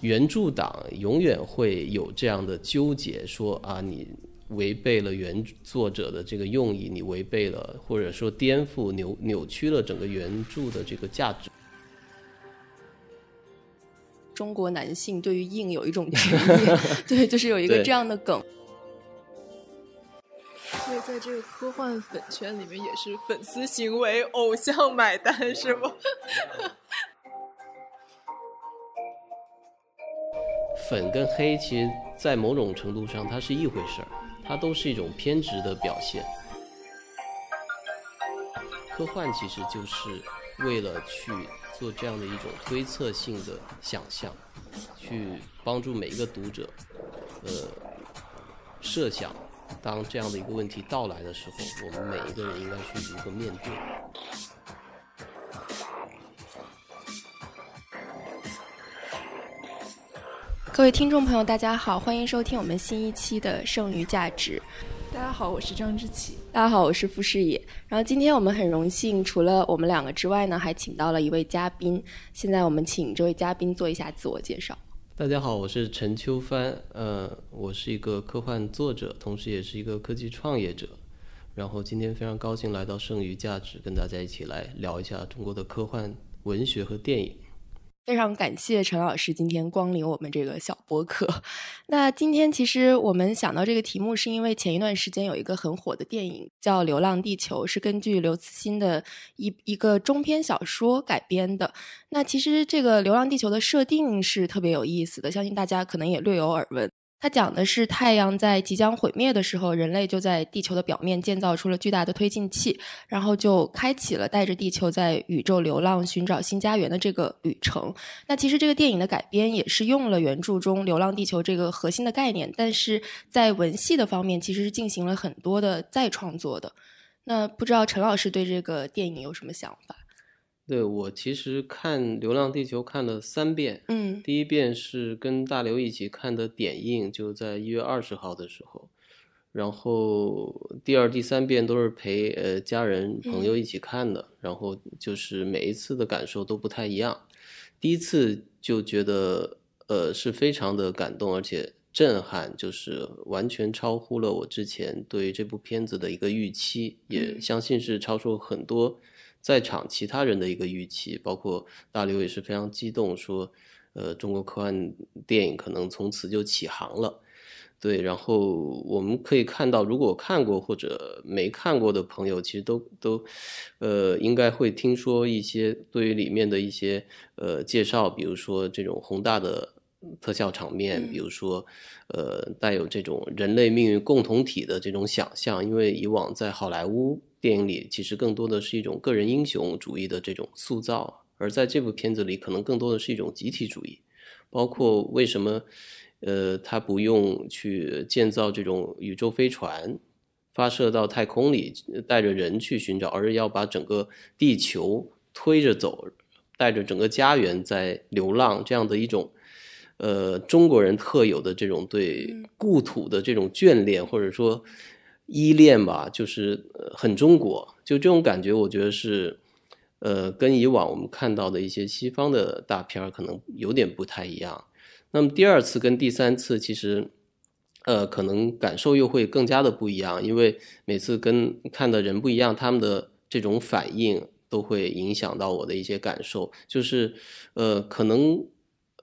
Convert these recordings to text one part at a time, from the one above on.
原著党永远会有这样的纠结，说啊，你违背了原作者的这个用意，你违背了或者说颠覆、扭扭曲了整个原著的这个价值。中国男性对于硬有一种执念，对，就是有一个这样的梗。所以在这个科幻粉圈里面，也是粉丝行为，偶像买单，是吗？粉跟黑，其实，在某种程度上，它是一回事儿，它都是一种偏执的表现。科幻其实就是为了去做这样的一种推测性的想象，去帮助每一个读者，呃，设想，当这样的一个问题到来的时候，我们每一个人应该去如何面对。各位听众朋友，大家好，欢迎收听我们新一期的《剩余价值》。大家好，我是张之琪。大家好，我是傅诗野。然后今天我们很荣幸，除了我们两个之外呢，还请到了一位嘉宾。现在我们请这位嘉宾做一下自我介绍。大家好，我是陈秋帆。呃，我是一个科幻作者，同时也是一个科技创业者。然后今天非常高兴来到《剩余价值》，跟大家一起来聊一下中国的科幻文学和电影。非常感谢陈老师今天光临我们这个小播客。那今天其实我们想到这个题目，是因为前一段时间有一个很火的电影叫《流浪地球》，是根据刘慈欣的一一个中篇小说改编的。那其实这个《流浪地球》的设定是特别有意思的，相信大家可能也略有耳闻。它讲的是太阳在即将毁灭的时候，人类就在地球的表面建造出了巨大的推进器，然后就开启了带着地球在宇宙流浪、寻找新家园的这个旅程。那其实这个电影的改编也是用了原著中“流浪地球”这个核心的概念，但是在文戏的方面其实是进行了很多的再创作的。那不知道陈老师对这个电影有什么想法？对我其实看《流浪地球》看了三遍，嗯，第一遍是跟大刘一起看的点映，就在一月二十号的时候，然后第二、第三遍都是陪呃家人朋友一起看的，然后就是每一次的感受都不太一样。第一次就觉得呃是非常的感动，而且震撼，就是完全超乎了我之前对这部片子的一个预期，也相信是超出很多。在场其他人的一个预期，包括大刘也是非常激动，说，呃，中国科幻电影可能从此就起航了。对，然后我们可以看到，如果看过或者没看过的朋友，其实都都，呃，应该会听说一些对于里面的一些呃介绍，比如说这种宏大的特效场面，比如说，呃，带有这种人类命运共同体的这种想象，因为以往在好莱坞。电影里其实更多的是一种个人英雄主义的这种塑造，而在这部片子里，可能更多的是一种集体主义。包括为什么，呃，他不用去建造这种宇宙飞船，发射到太空里带着人去寻找，而是要把整个地球推着走，带着整个家园在流浪，这样的一种，呃，中国人特有的这种对故土的这种眷恋，或者说。依恋吧，就是很中国，就这种感觉，我觉得是，呃，跟以往我们看到的一些西方的大片可能有点不太一样。那么第二次跟第三次，其实，呃，可能感受又会更加的不一样，因为每次跟看的人不一样，他们的这种反应都会影响到我的一些感受，就是，呃，可能。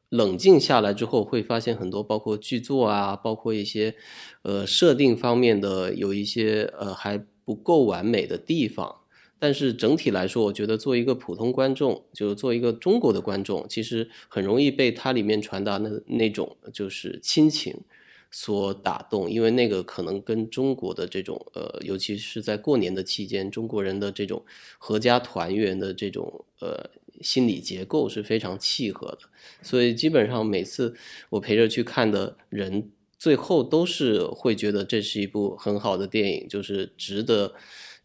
冷静下来之后，会发现很多，包括剧作啊，包括一些，呃，设定方面的有一些呃还不够完美的地方。但是整体来说，我觉得作为一个普通观众，就是做一个中国的观众，其实很容易被它里面传达的那种就是亲情所打动，因为那个可能跟中国的这种呃，尤其是在过年的期间，中国人的这种合家团圆的这种呃。心理结构是非常契合的，所以基本上每次我陪着去看的人，最后都是会觉得这是一部很好的电影，就是值得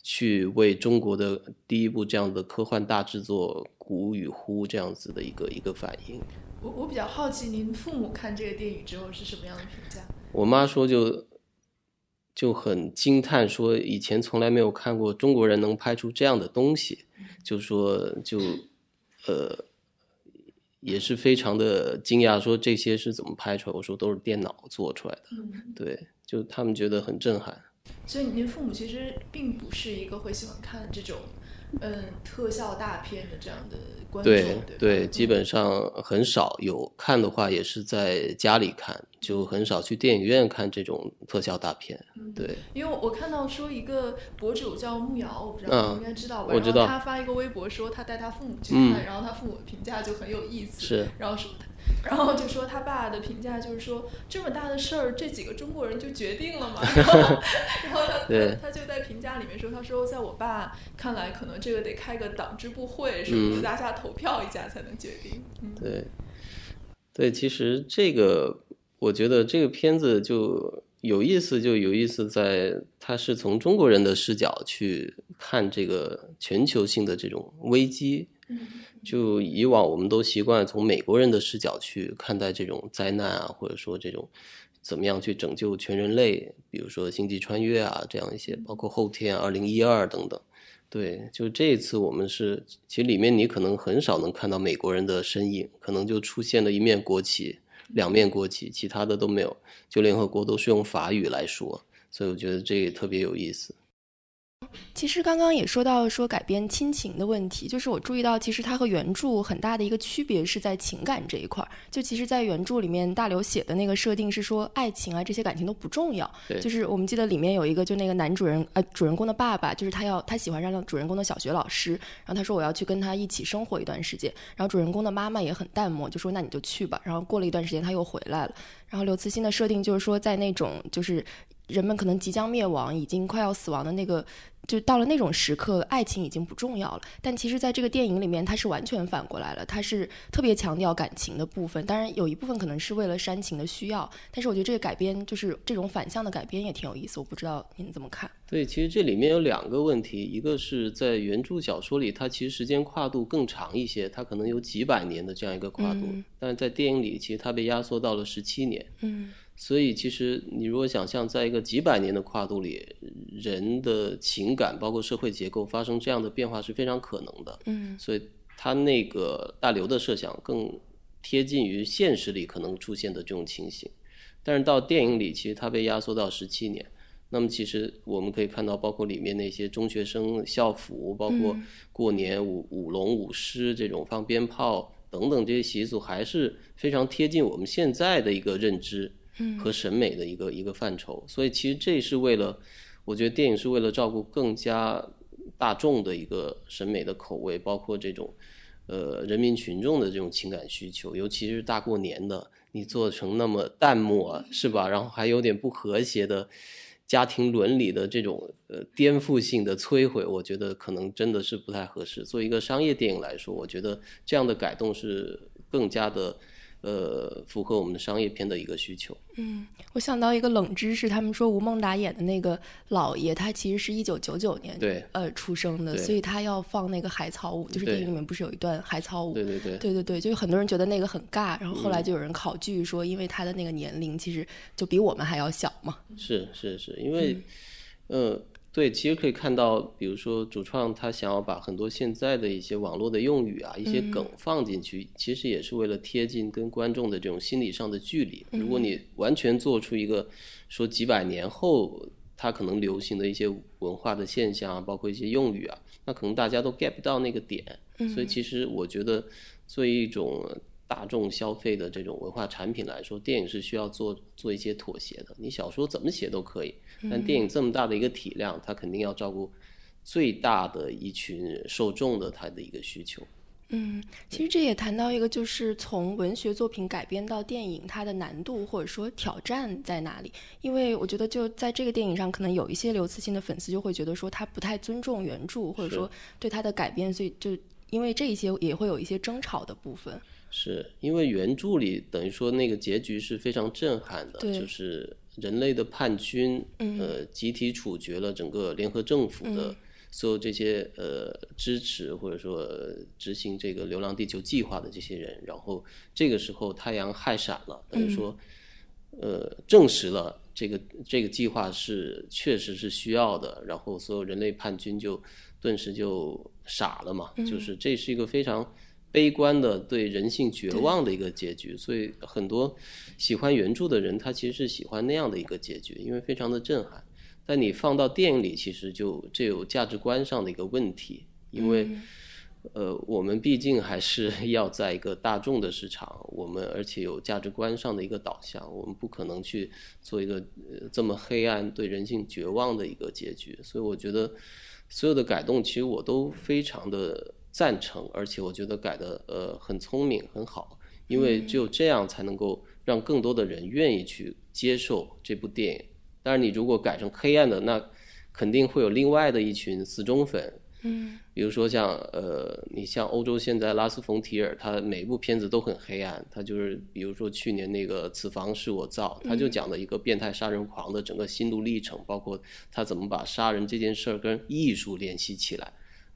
去为中国的第一部这样的科幻大制作鼓与呼这样子的一个一个反应。我我比较好奇，您父母看这个电影之后是什么样的评价？我妈说就就很惊叹，说以前从来没有看过中国人能拍出这样的东西，就说就。呃，也是非常的惊讶，说这些是怎么拍出来？我说都是电脑做出来的，嗯，对，就他们觉得很震撼。所以您父母其实并不是一个会喜欢看这种，嗯，特效大片的这样的观众，对基本上很少有看的话，也是在家里看，就很少去电影院看这种特效大片。嗯对，因为我看到说一个博主叫木瑶，我不知道嗯你应该知道吧？我知道他发一个微博说他带他父母去嗯看，然后他父母的评价就很有意思，是然后说他，然后就说他爸的评价就是说这么大的事儿，这几个中国人就决定了嘛。然后，然后他就在评价里面说，他说在我爸看来，可能这个得开个党支部会什么大家投票一下才能决定。嗯，对，对，其实这个我觉得这个片子就有意思，就有意思在它是从中国人的视角去看这个全球性的这种危机。嗯就以往我们都习惯从美国人的视角去看待这种灾难啊，或者说这种怎么样去拯救全人类，比如说星际穿越啊这样一些，包括后天二零一二等等。对，就这一次我们是，其实里面你可能很少能看到美国人的身影，可能就出现了一面国旗、两面国旗，其他的都没有。就联合国都是用法语来说，所以我觉得这也特别有意思。其实刚刚也说到说改编亲情的问题，就是我注意到，其实它和原著很大的一个区别是在情感这一块儿。就其实，在原著里面，大刘写的那个设定是说，爱情啊这些感情都不重要。对就是我们记得里面有一个，就那个男主人呃主人公的爸爸，就是他要他喜欢上了主人公的小学老师，然后他说我要去跟他一起生活一段时间，然后主人公的妈妈也很淡漠，就说那你就去吧。然后过了一段时间他又回来了，然后刘慈欣的设定就是说，在那种就是人们可能即将灭亡、已经快要死亡的那个，就到了那种时刻，爱情已经不重要了。但其实，在这个电影里面，它是完全反过来了，它是特别强调感情的部分。当然，有一部分可能是为了煽情的需要，但是我觉得这个改编就是这种反向的改编也挺有意思。我不知道您怎么看？对，其实这里面有两个问题，一个是在原著小说里，它其实时间跨度更长一些，它可能有几百年的这样一个跨度，嗯但是在电影里，其实它被压缩到了十七年。嗯所以，其实你如果想象在一个几百年的跨度里，人的情感包括社会结构发生这样的变化是非常可能的。嗯所以，他那个大刘的设想更贴近于现实里可能出现的这种情形。但是到电影里，其实它被压缩到十七年。那么，其实我们可以看到，包括里面那些中学生校服，包括过年舞舞龙舞狮这种放鞭炮等等这些习俗，还是非常贴近我们现在的一个认知和审美的一个一个范畴。所以，其实这是为了，我觉得电影是为了照顾更加大众的一个审美的口味，包括这种呃人民群众的这种情感需求，尤其是大过年的，你做成那么淡漠是吧？然后还有点不和谐的家庭伦理的这种呃颠覆性的摧毁，我觉得可能真的是不太合适。作为一个商业电影来说，我觉得这样的改动是更加的呃符合我们的商业片的一个需求。嗯，我想到一个冷知识，他们说吴孟达演的那个老爷，他其实是一九九九年对呃出生的，所以他要放那个海草舞，就是电影里面不是有一段海草舞？对对对。对对对，就是很多人觉得那个很尬，然后后嗯来就有人考据说，因为他的那个年龄其实就比我们还要小嘛。是是是，因为，呃，对，其实可以看到，比如说主创他想要把很多现在的一些网络的用语啊，一些梗放进去，其实也是为了贴近跟观众的这种心理上的距离。如果你完全做出一个说几百年后它可能流行的一些文化的现象啊，包括一些用语啊，那可能大家都 get 不到那个点。所以其实我觉得，作为一种大众消费的这种文化产品来说，电影是需要做做一些妥协的。你小说怎么写都可以，但电影这么大的一个体量，它肯定要照顾最大的一群受众的它的一个需求。嗯，其实这也谈到一个，就是从文学作品改编到电影，它的难度或者说挑战在哪里？因为我觉得就在这个电影上，可能有一些刘慈欣的粉丝就会觉得说他不太尊重原著，或者说对他的改编，所以就因为这一些也会有一些争吵的部分。是因为原著里等于说那个结局是非常震撼的，就是人类的叛军，嗯。呃，集体处决了整个联合政府的嗯。所有这些呃支持或者说呃执行这个《流浪地球》计划的这些人，然后这个时候太阳害闪了，等于说，呃，证实了这个这个计划是确实是需要的，然后所有人类叛军就顿时就傻了嘛，就是这是一个非常悲观的、对人性绝望的一个结局。所以很多喜欢原著的人，他其实是喜欢那样的一个结局，因为非常的震撼。但你放到电影里，其实就这有价值观上的一个问题，因为。呃，我们毕竟还是要在一个大众的市场，我们而且有价值观上的一个导向，我们不可能去做一个呃这么黑暗、对人性绝望的一个结局。所以我觉得所有的改动，其实我都非常的赞成，而且我觉得改的呃很聪明、很好，因为只有这样才能够让更多的人愿意去接受这部电影。但是，你如果改成黑暗的，那肯定会有另外的一群死忠粉。嗯，比如说像呃，你像欧洲现在拉斯冯提尔，他每部片子都很黑暗。他就是比如说去年那个《此房是我造》，他就讲了一个变态杀人狂的整个心路历程，包括他怎么把杀人这件事儿跟艺术联系起来。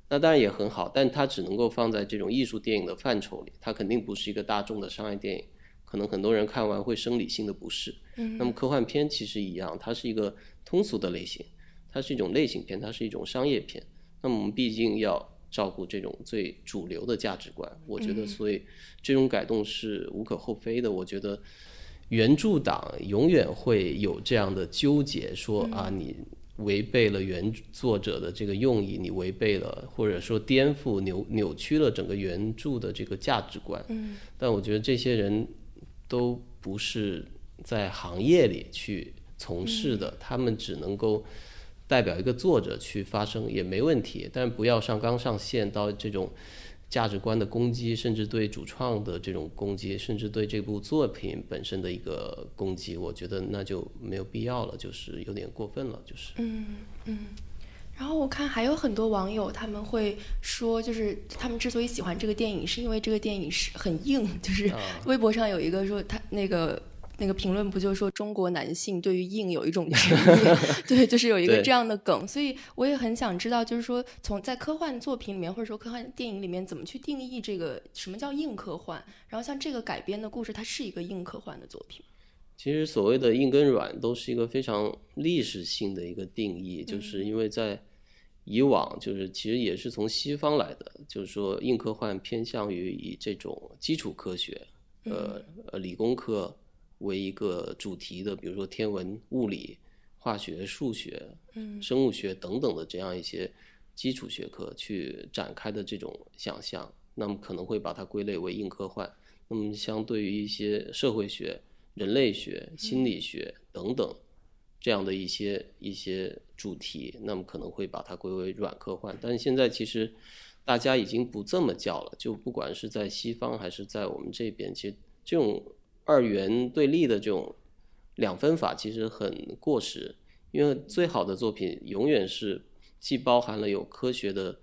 那当然也很好，但它只能够放在这种艺术电影的范畴里，它肯定不是一个大众的商业电影。可能很多人看完会生理性的不适。嗯，那么科幻片其实一样，它是一个通俗的类型，它是一种类型片，它是一种商业片。那么我们毕竟要照顾这种最主流的价值观，我觉得，所以这种改动是无可厚非的。我觉得原著党永远会有这样的纠结，说啊，你违背了原作者的这个用意，你违背了或者说颠覆、扭扭曲了整个原著的这个价值观。嗯，但我觉得这些人都不是在行业里去从事的，他们只能够。代表一个作者去发声也没问题，但不要上纲上线到这种价值观的攻击，甚至对主创的这种攻击，甚至对这部作品本身的一个攻击，我觉得那就没有必要了，就是有点过分了，就是。嗯嗯。然后我看还有很多网友他们会说，就是他们之所以喜欢这个电影，是因为这个电影是很硬，就是微博上有一个说他那个。那个评论不就说中国男性对于硬有一种执念，对，就是有一个这样的梗，所以我也很想知道，就是说从在科幻作品里面或者说科幻电影里面怎么去定义这个什么叫硬科幻？然后像这个改编的故事，它是一个硬科幻的作品。其实所谓的硬跟软都是一个非常历史性的一个定义，就是因为在以往就是其实也是从西方来的，就是说硬科幻偏向于以这种基础科学，呃呃理工科。为一个主题的，比如说天文、物理、化学、数学、嗯，生物学等等的这样一些基础学科去展开的这种想象，那么可能会把它归类为硬科幻。那么相对于一些社会学、人类学、心理学等等这样的一些一些主题，那么可能会把它归为软科幻。但是现在其实大家已经不这么叫了，就不管是在西方还是在我们这边，其实这种。二元对立的这种两分法其实很过时，因为最好的作品永远是既包含了有科学的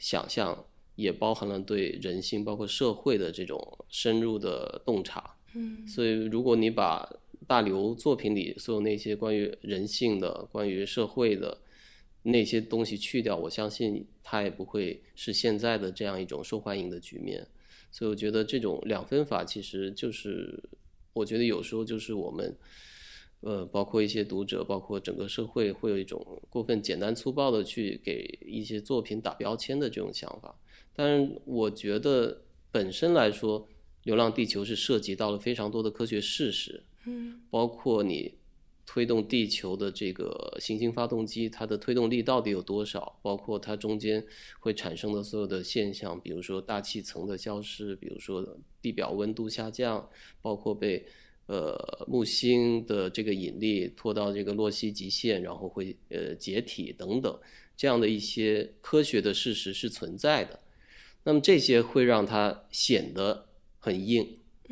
想象，也包含了对人性包括社会的这种深入的洞察。嗯，所以如果你把大刘作品里所有那些关于人性的、关于社会的那些东西去掉，我相信他也不会是现在的这样一种受欢迎的局面。所以我觉得这种两分法其实就是。我觉得有时候就是我们，呃，包括一些读者，包括整个社会，会有一种过分简单粗暴的去给一些作品打标签的这种想法。但是我觉得本身来说，《流浪地球》是涉及到了非常多的科学事实，嗯，包括你推动地球的这个行星发动机，它的推动力到底有多少？包括它中间会产生的所有的现象，比如说大气层的消失，比如说。地表温度下降，包括被呃木星的这个引力拖到这个洛希极限，然后会呃解体等等，这样的一些科学的事实是存在的。那么这些会让它显得很硬，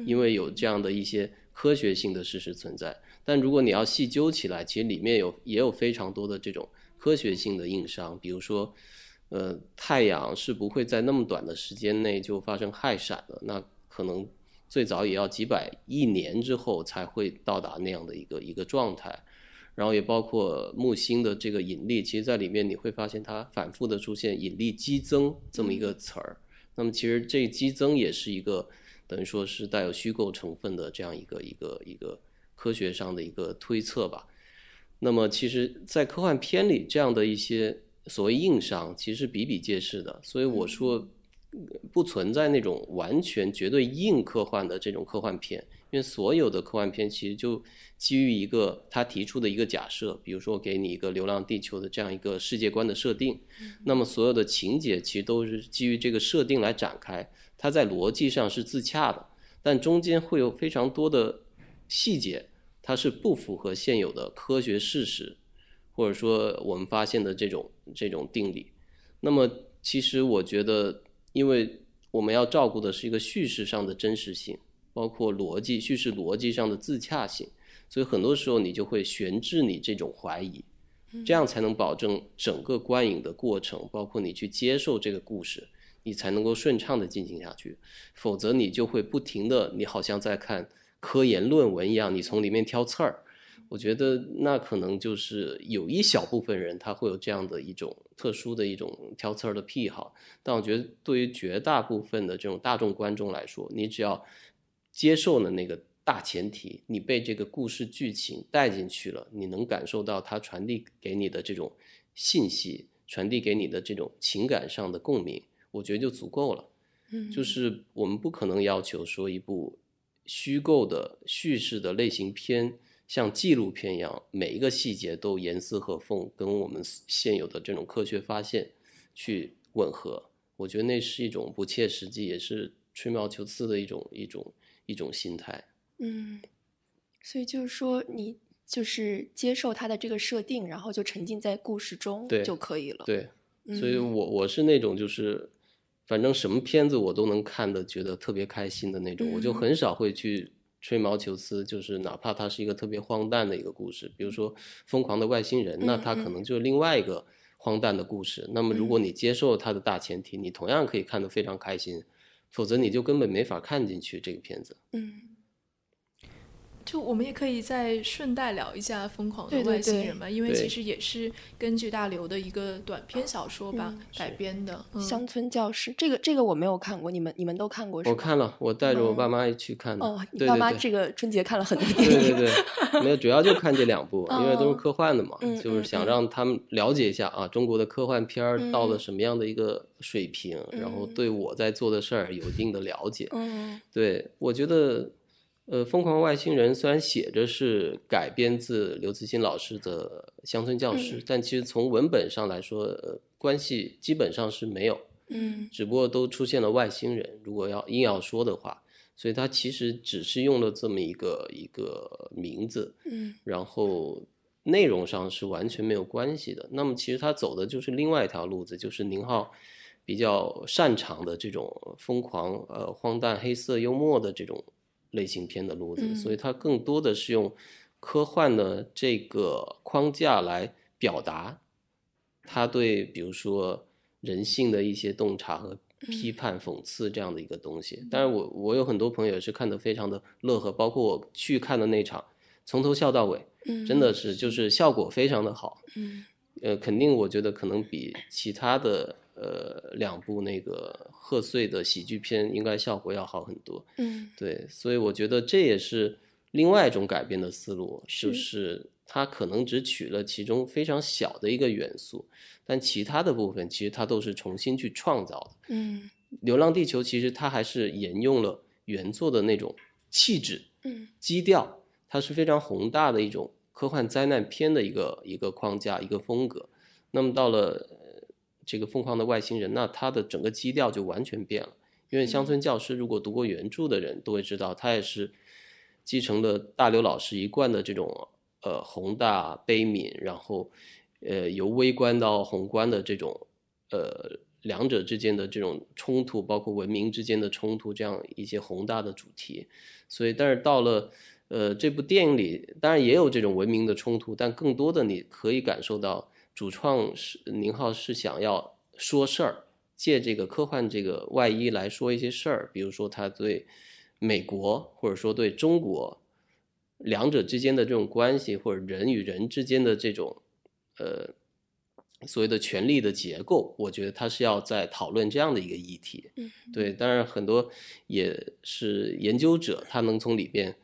因为有这样的一些科学性的事实存在。但如果你要细究起来，其实里面有也有非常多的这种科学性的硬伤，比如说，呃，太阳是不会在那么短的时间内就发生氦闪的。那可能最早也要几百亿年之后才会到达那样的一个一个状态，然后也包括木星的这个引力，其实在里面你会发现它反复的出现引力激增这么一个词儿。那么其实这激增也是一个等于说是带有虚构成分的这样一个一个一个科学上的一个推测吧。那么其实，在科幻片里这样的一些所谓硬伤，其实比比皆是的。所以我说。不存在那种完全绝对硬科幻的这种科幻片，因为所有的科幻片其实就基于一个他提出的一个假设，比如说给你一个《流浪地球》的这样一个世界观的设定，那么所有的情节其实都是基于这个设定来展开，它在逻辑上是自洽的，但中间会有非常多的细节，它是不符合现有的科学事实，或者说我们发现的这种这种定理。那么其实我觉得。因为我们要照顾的是一个叙事上的真实性，包括逻辑、叙事逻辑上的自洽性，所以很多时候你就会悬置你这种怀疑，这样才能保证整个观影的过程，包括你去接受这个故事，你才能够顺畅的进行下去。否则你就会不停的，你好像在看科研论文一样，你从里面挑刺儿。我觉得那可能就是有一小部分人他会有这样的一种特殊的一种挑刺儿的癖好，但我觉得对于绝大部分的这种大众观众来说，你只要接受了那个大前提，你被这个故事剧情带进去了，你能感受到它传递给你的这种信息，传递给你的这种情感上的共鸣，我觉得就足够了。嗯，就是我们不可能要求说一部虚构的叙事的类型片。像纪录片一样，每一个细节都严丝合缝，跟我们现有的这种科学发现去吻合。我觉得那是一种不切实际，也是吹毛求疵的一种一种一种心态。嗯，所以就是说，你就是接受它的这个设定，然后就沉浸在故事中就可以了。对，所以我我是那种就是，反正什么片子我都能看的，觉得特别开心的那种，我就很少会去。吹毛求疵，就是哪怕它是一个特别荒诞的一个故事，比如说《疯狂的外星人》，那它可能就是另外一个荒诞的故事。那么，如果你接受它的大前提，你同样可以看得非常开心；否则，你就根本没法看进去这个片子。嗯。就我们也可以再顺带聊一下《疯狂的外星人》嘛，因为其实也是根据大刘的一个短篇小说吧改编的《乡村教师》。这个这个我没有看过，你们你们都看过？我看了，我带着我爸妈一起看的。哦，你爸妈这个春节看了很多电影。对对对，没有，主要就看这两部，因为都是科幻的嘛，就是想让他们了解一下啊，中国的科幻片儿到了什么样的一个水平，然后对我在做的事儿有一定的了解。嗯，对我觉得。呃，疯狂外星人虽然写着是改编自刘慈欣老师的《乡村教师》，但其实从文本上来说，呃，关系基本上是没有。嗯，只不过都出现了外星人。如果要硬要说的话，所以他其实只是用了这么一个一个名字。嗯，然后内容上是完全没有关系的。那么其实他走的就是另外一条路子，就是宁浩比较擅长的这种疯狂、呃荒诞、黑色幽默的这种。类型片的路子，所以它更多的是用科幻的这个框架来表达他对比如说人性的一些洞察和批判、讽刺这样的一个东西。当然我我有很多朋友也是看得非常的乐呵，包括我去看的那场，从头笑到尾，真的是就是效果非常的好。嗯，呃，肯定我觉得可能比其他的。呃，两部那个贺岁的喜剧片应该效果要好很多。嗯，对，所以我觉得这也是另外一种改编的思路，就是它可能只取了其中非常小的一个元素，但其他的部分其实它都是重新去创造的。嗯，《流浪地球》其实它还是沿用了原作的那种气质、嗯，基调，它是非常宏大的一种科幻灾难片的一个一个框架、一个风格。那么到了。这个疯狂的外星人，那他的整个基调就完全变了。因为乡村教师，如果读过原著的人都会知道，他也是继承了大刘老师一贯的这种呃宏大悲悯，然后呃由微观到宏观的这种呃两者之间的这种冲突，包括文明之间的冲突，这样一些宏大的主题。所以，但是到了呃这部电影里，当然也有这种文明的冲突，但更多的你可以感受到。主创是宁浩，是想要说事儿，借这个科幻这个外衣来说一些事儿，比如说他对美国或者说对中国两者之间的这种关系，或者人与人之间的这种呃所谓的权力的结构，我觉得他是要在讨论这样的一个议题。嗯，对，当然很多也是研究者，他能从里边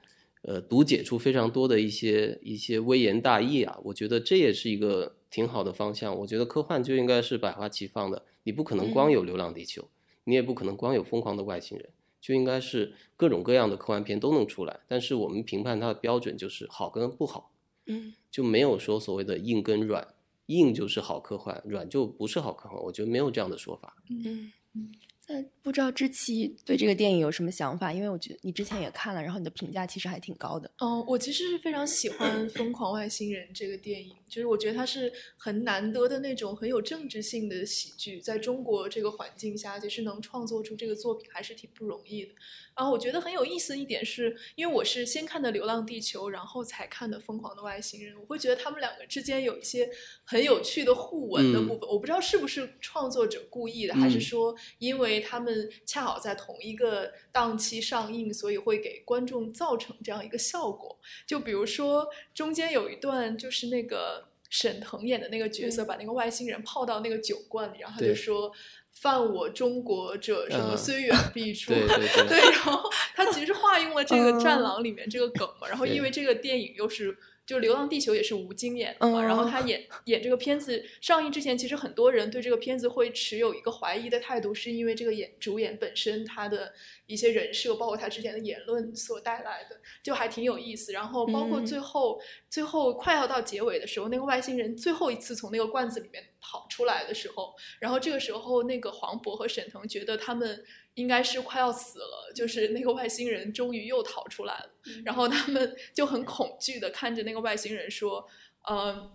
呃读解出非常多的一些一些微言大义啊，我觉得这也是一个。挺好的方向，我觉得科幻就应该是百花齐放的。你不可能光有《流浪地球》，你也不可能光有疯狂的外星人，就应该是各种各样的科幻片都能出来。但是我们评判它的标准就是好跟不好，嗯，就没有说所谓的硬跟软，硬就是好科幻，软就不是好科幻。我觉得没有这样的说法。嗯嗯。那不知道知琪对这个电影有什么想法？因为我觉得你之前也看了，然后你的评价其实还挺高的。哦，我其实是非常喜欢《疯狂外星人》这个电影，就是我觉得它是很难得的那种很有政治性的喜剧，在中国这个环境下，其实能创作出这个作品还是挺不容易的。然后我觉得很有意思的一点是，因为我是先看的《流浪地球》，然后才看的《疯狂的外星人》，我会觉得他们两个之间有一些很有趣的互文的部分。我不知道是不是创作者故意的，还是说因为他们恰好在同一个档期上映，所以会给观众造成这样一个效果。就比如说中间有一段，就是那个沈腾演的那个角色把那个外星人泡到那个酒罐里，然后他就说。犯我中国者，什么虽远必诛。对对对。然后他其实化用了这个《战狼》里面这个梗嘛。然后因为这个电影又是。就《流浪地球》也是吴京演的嘛，然后他演演这个片子上映之前，其实很多人对这个片子会持有一个怀疑的态度，是因为这个演主演本身他的一些人设，包括他之前的言论所带来的，就还挺有意思。然后包括最后最后快要到结尾的时候，那个外星人最后一次从那个罐子里面跑出来的时候，然后这个时候那个黄渤和沈腾觉得他们。应该是快要死了，就是那个外星人终于又逃出来了，然后他们就很恐惧的看着那个外星人说：“呃，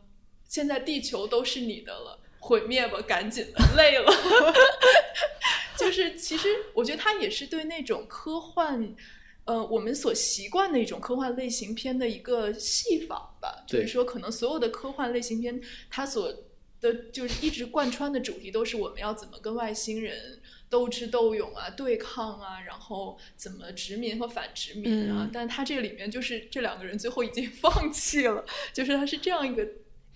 现在地球都是你的了，毁灭吧，赶紧的，累了。”就是其实我觉得他也是对那种科幻，呃，我们所习惯的一种科幻类型片的一个戏仿吧。就是说，可能所有的科幻类型片，它所的就是一直贯穿的主题都是我们要怎么跟外星人。斗智斗勇啊，对抗啊，然后怎么殖民和反殖民啊？但他这里面就是这两个人最后已经 放弃了，就是他是这样一个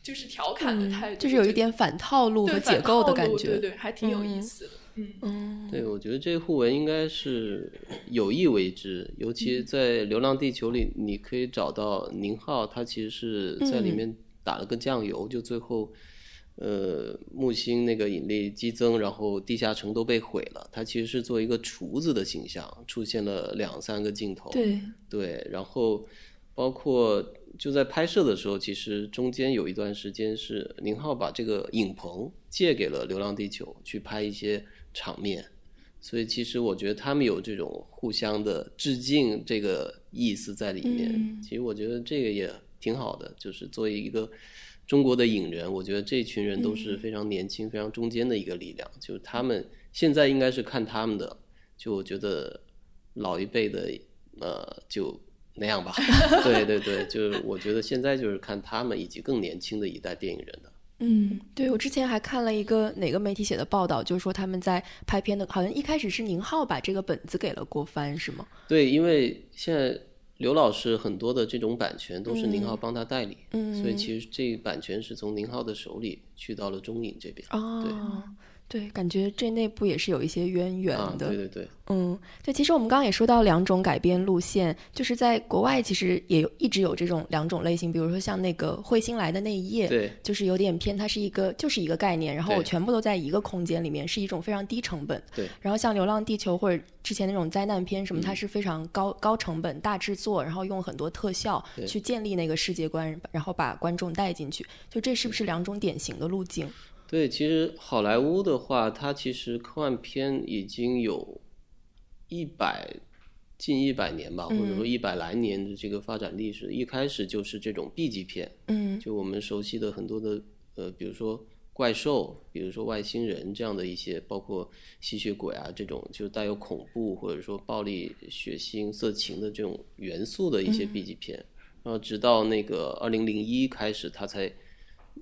就是调侃的态度，就是有一点反套路和解构的感觉，对对，还挺有意思的。嗯嗯，对，我觉得这个互文应该是有意为之，尤其在《流浪地球》里，你可以找到宁浩，他其实是在里面打了个酱油，就最后。呃，木星那个引力激增，然后地下城都被毁了。它其实是做一个厨子的形象，出现了两三个镜头。对对，然后包括就在拍摄的时候，其实中间有一段时间是宁浩把这个影棚借给了《流浪地球》去拍一些场面，所以其实我觉得他们有这种互相的致敬这个意思在里面。其实我觉得这个也挺好的，就是作为一个。中国的影人，我觉得这群人都是非常年轻、非常中间的一个力量。就是他们现在应该是看他们的，就我觉得老一辈的，呃，就那样吧。对对对，就是我觉得现在就是看他们以及更年轻的一代电影人的。嗯，对我之前还看了一个哪个媒体写的报道，就是说他们在拍片的，好像一开始是宁浩把这个本子给了郭帆，是吗？对，因为现在。刘老师很多的这种版权都是宁浩帮他代理，所以其实这版权是从宁浩的手里去到了中影这边。哦，对，感觉这内部也是有一些渊源的。对对对。嗯，对，其实我们刚刚也说到两种改编路线，就是在国外其实也有一直有这种两种类型，比如说像那个彗星来的那一夜，对，就是有点偏，它是一个就是一个概念，然后我全部都在一个空间里面，是一种非常低成本。对，然后像流浪地球或者之前那种灾难片什么，它是非常高高成本大制作，然后用很多特效去建立那个世界观，然后把观众带进去，就这是不是两种典型的路径？对，其实好莱坞的话，它其实科幻片已经有。一百近一百年吧，或者说一百来年的这个发展历史，一开始就是这种 B 级片，嗯，就我们熟悉的很多的呃，比如说怪兽，比如说外星人这样的一些，包括吸血鬼啊这种，就带有恐怖或者说暴力、血腥、色情的这种元素的一些 B 级片，然后直到那个二零零一开始，它才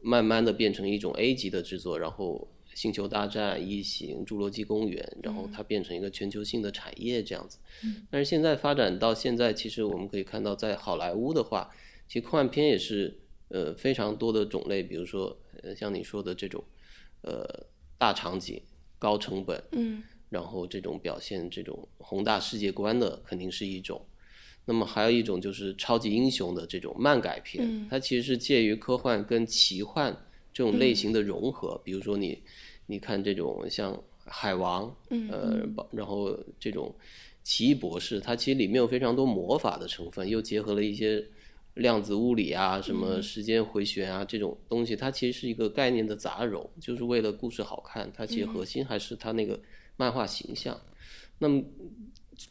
慢慢的变成一种 A 级的制作，然后。星球大战、异形、侏罗纪公园，然后它变成一个全球性的产业这样子。但是现在发展到现在，其实我们可以看到，在好莱坞的话，其实科幻片也是呃非常多的种类，比如说呃像你说的这种呃大场景、高成本，嗯，然后这种表现这种宏大世界观的肯定是一种。那么还有一种就是超级英雄的这种漫改片，它其实是介于科幻跟奇幻。这种类型的融合，比如说你，你看这种像海王，呃，然后这种奇异博士，它其实里面有非常多魔法的成分，又结合了一些量子物理啊、什么时间回旋啊这种东西，它其实是一个概念的杂糅，就是为了故事好看。它其实核心还是它那个漫画形象。那么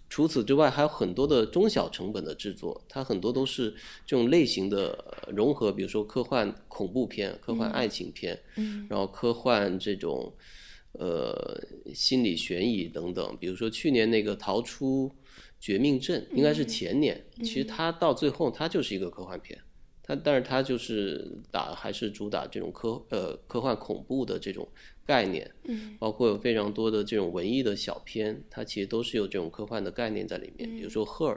除此之外，还有很多的中小成本的制作，它很多都是这种类型的融合，比如说科幻恐怖片、科幻爱情片，然后科幻这种呃心理悬疑等等。比如说去年那个《逃出绝命镇》，应该是前年，其实它到最后它就是一个科幻片。它但是它就是打还是主打这种科呃科幻恐怖的这种概念，嗯，包括有非常多的这种文艺的小片，它其实都是有这种科幻的概念在里面。比如说《赫尔》，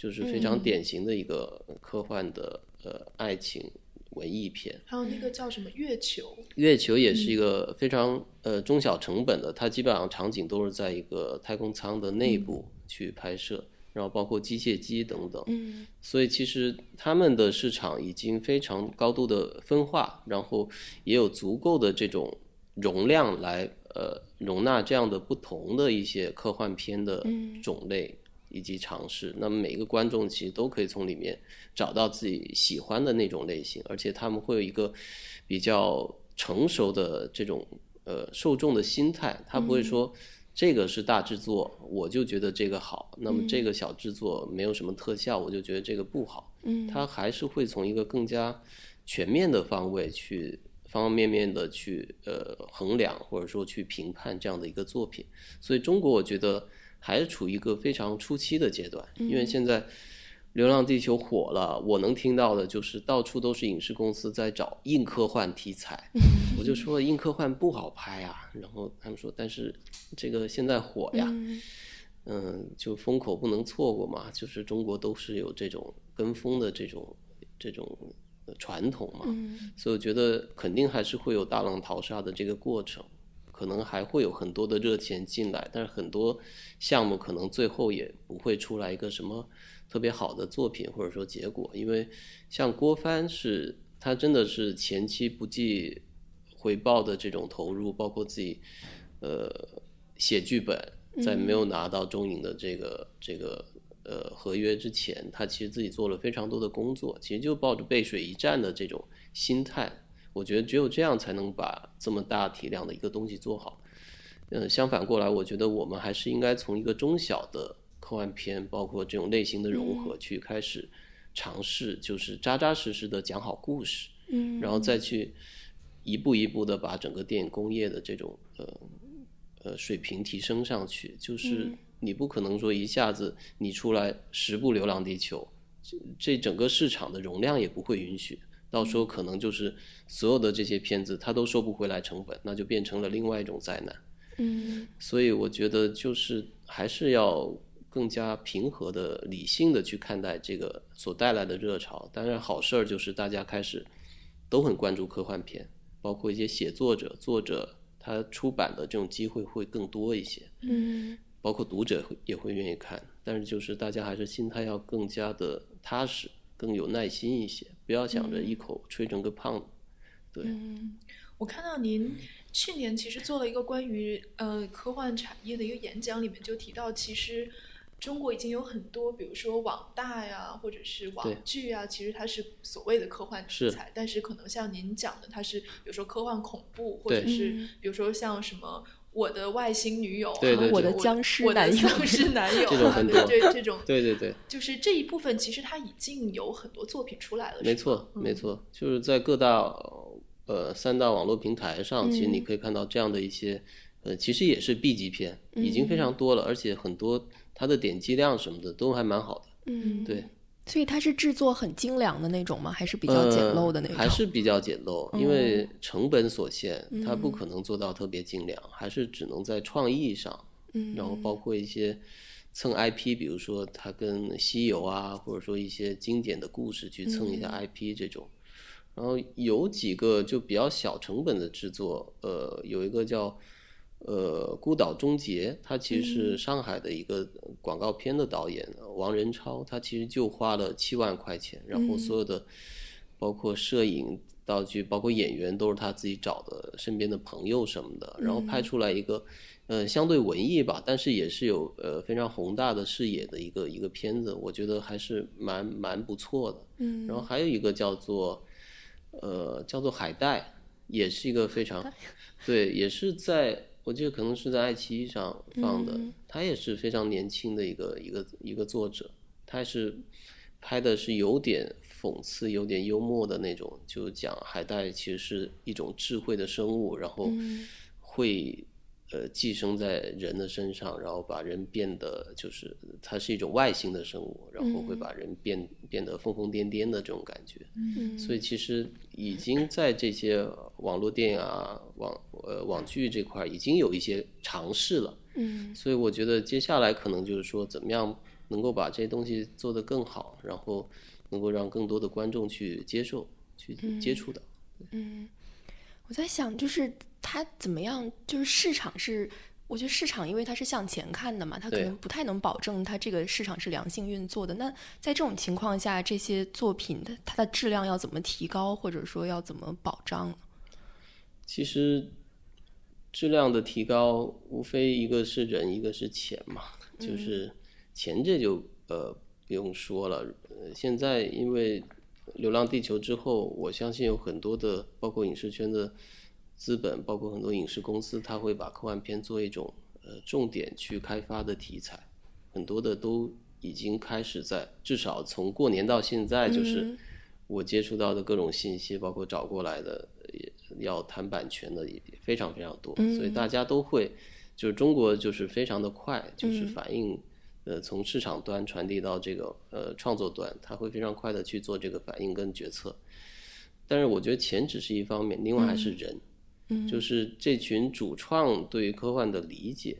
就是非常典型的一个科幻的呃爱情文艺片。还有那个叫什么《月球》，月球也是一个非常呃中小成本的，它基本上场景都是在一个太空舱的内部去拍摄。然后包括机械机等等，嗯，所以其实他们的市场已经非常高度的分化，然后也有足够的这种容量来呃容纳这样的不同的一些科幻片的种类以及尝试。那么每个观众其实都可以从里面找到自己喜欢的那种类型，而且他们会有一个比较成熟的这种呃受众的心态，他不会说。这个是大制作，我就觉得这个好。那么这个小制作没有什么特效，我就觉得这个不好。嗯，他还是会从一个更加全面的方位去方方面面的去呃衡量或者说去评判这样的一个作品。所以中国我觉得还是处于一个非常初期的阶段，因为现在。《流浪地球》火了，我能听到的就是到处都是影视公司在找硬科幻题材，我就说硬科幻不好拍啊，然后他们说，但是这个现在火呀，嗯，就风口不能错过嘛，就是中国都是有这种跟风的这种这种传统嘛，所以我觉得肯定还是会有大浪淘沙的这个过程，可能还会有很多的热钱进来，但是很多项目可能最后也不会出来一个什么。特别好的作品或者说结果，因为像郭帆是，他真的是前期不计回报的这种投入，包括自己呃写剧本，在没有拿到中影的这个这个呃合约之前，他其实自己做了非常多的工作，其实就抱着背水一战的这种心态，我觉得只有这样才能把这么大体量的一个东西做好。嗯，相反过来，我觉得我们还是应该从一个中小的。科幻片包括这种类型的融合，去开始尝试，就是扎扎实实的讲好故事，嗯，然后再去一步一步的把整个电影工业的这种呃呃水平提升上去。就是你不可能说一下子你出来十部《流浪地球》，这整个市场的容量也不会允许。到时候可能就是所有的这些片子它都收不回来成本，那就变成了另外一种灾难。嗯，所以我觉得就是还是要。更加平和的、理性的去看待这个所带来的热潮。当然，好事儿就是大家开始都很关注科幻片，包括一些写作者、作者，他出版的这种机会会更多一些。嗯，包括读者也会愿意看。但是，就是大家还是心态要更加的踏实，更有耐心一些，不要想着一口吹成个胖子。对。嗯，我看到您去年其实做了一个关于呃科幻产业的一个演讲，里面就提到其实。中国已经有很多，比如说网大呀，或者是网剧啊，其实它是所谓的科幻题材，但是可能像您讲的，它是比如说科幻恐怖，或者是比如说像什么我的外星女友，我的僵尸男友，僵尸男友，这种很多，对这种，对对对，就是这一部分，其实它已经有很多作品出来了。没错，没错，就是在各大呃三大网络平台上，其实你可以看到这样的一些，呃，其实也是 B 级片，已经非常多了，而且很多。它的点击量什么的都还蛮好的，嗯，对，所以它是制作很精良的那种吗？还是比较简陋的那种？还是比较简陋，因为成本所限，它不可能做到特别精良，还是只能在创意上，嗯，然后包括一些蹭 IP，比如说它跟西游啊，或者说一些经典的故事去蹭一下 IP 这种，然后有几个就比较小成本的制作，呃，有一个叫。呃，孤岛终结，他其实是上海的一个广告片的导演王仁超，他其实就花了七万块钱，然后所有的包括摄影、道具，包括演员都是他自己找的身边的朋友什么的，然后拍出来一个，呃，相对文艺吧，但是也是有呃非常宏大的视野的一个一个片子，我觉得还是蛮蛮不错的。嗯，然后还有一个叫做，呃，叫做海带，也是一个非常，对，也是在我记得可能是在爱奇艺上放的，他也是非常年轻的一个一个一个作者，他是拍的是有点。讽刺有点幽默的那种，就讲海带其实是一种智慧的生物，然后会呃寄生在人的身上，然后把人变得就是它是一种外星的生物，然后会把人变变得疯疯癫癫的这种感觉。嗯，所以其实已经在这些网络电影啊、网呃网剧这块已经有一些尝试了。嗯，所以我觉得接下来可能就是说，怎么样能够把这些东西做得更好，然后。能够让更多的观众去接受、去接触的。嗯，我在想，就是它怎么样？就是市场是，我觉得市场因为它是向前看的嘛，它可能不太能保证它这个市场是良性运作的。那在这种情况下，这些作品的它的质量要怎么提高，或者说要怎么保障呢？其实质量的提高，无非一个是人，一个是钱嘛。就是钱，这就呃。不用说了，呃，现在因为《流浪地球》之后，我相信有很多的，包括影视圈的资本，包括很多影视公司，他会把科幻片做一种呃重点去开发的题材，很多的都已经开始在，至少从过年到现在，就是我接触到的各种信息，包括找过来的要谈版权的也非常非常多，所以大家都会，就是中国就是非常的快，就是反应。呃，从市场端传递到这个呃创作端，他会非常快的去做这个反应跟决策。但是我觉得钱只是一方面，另外还是人，嗯，就是这群主创对于科幻的理解，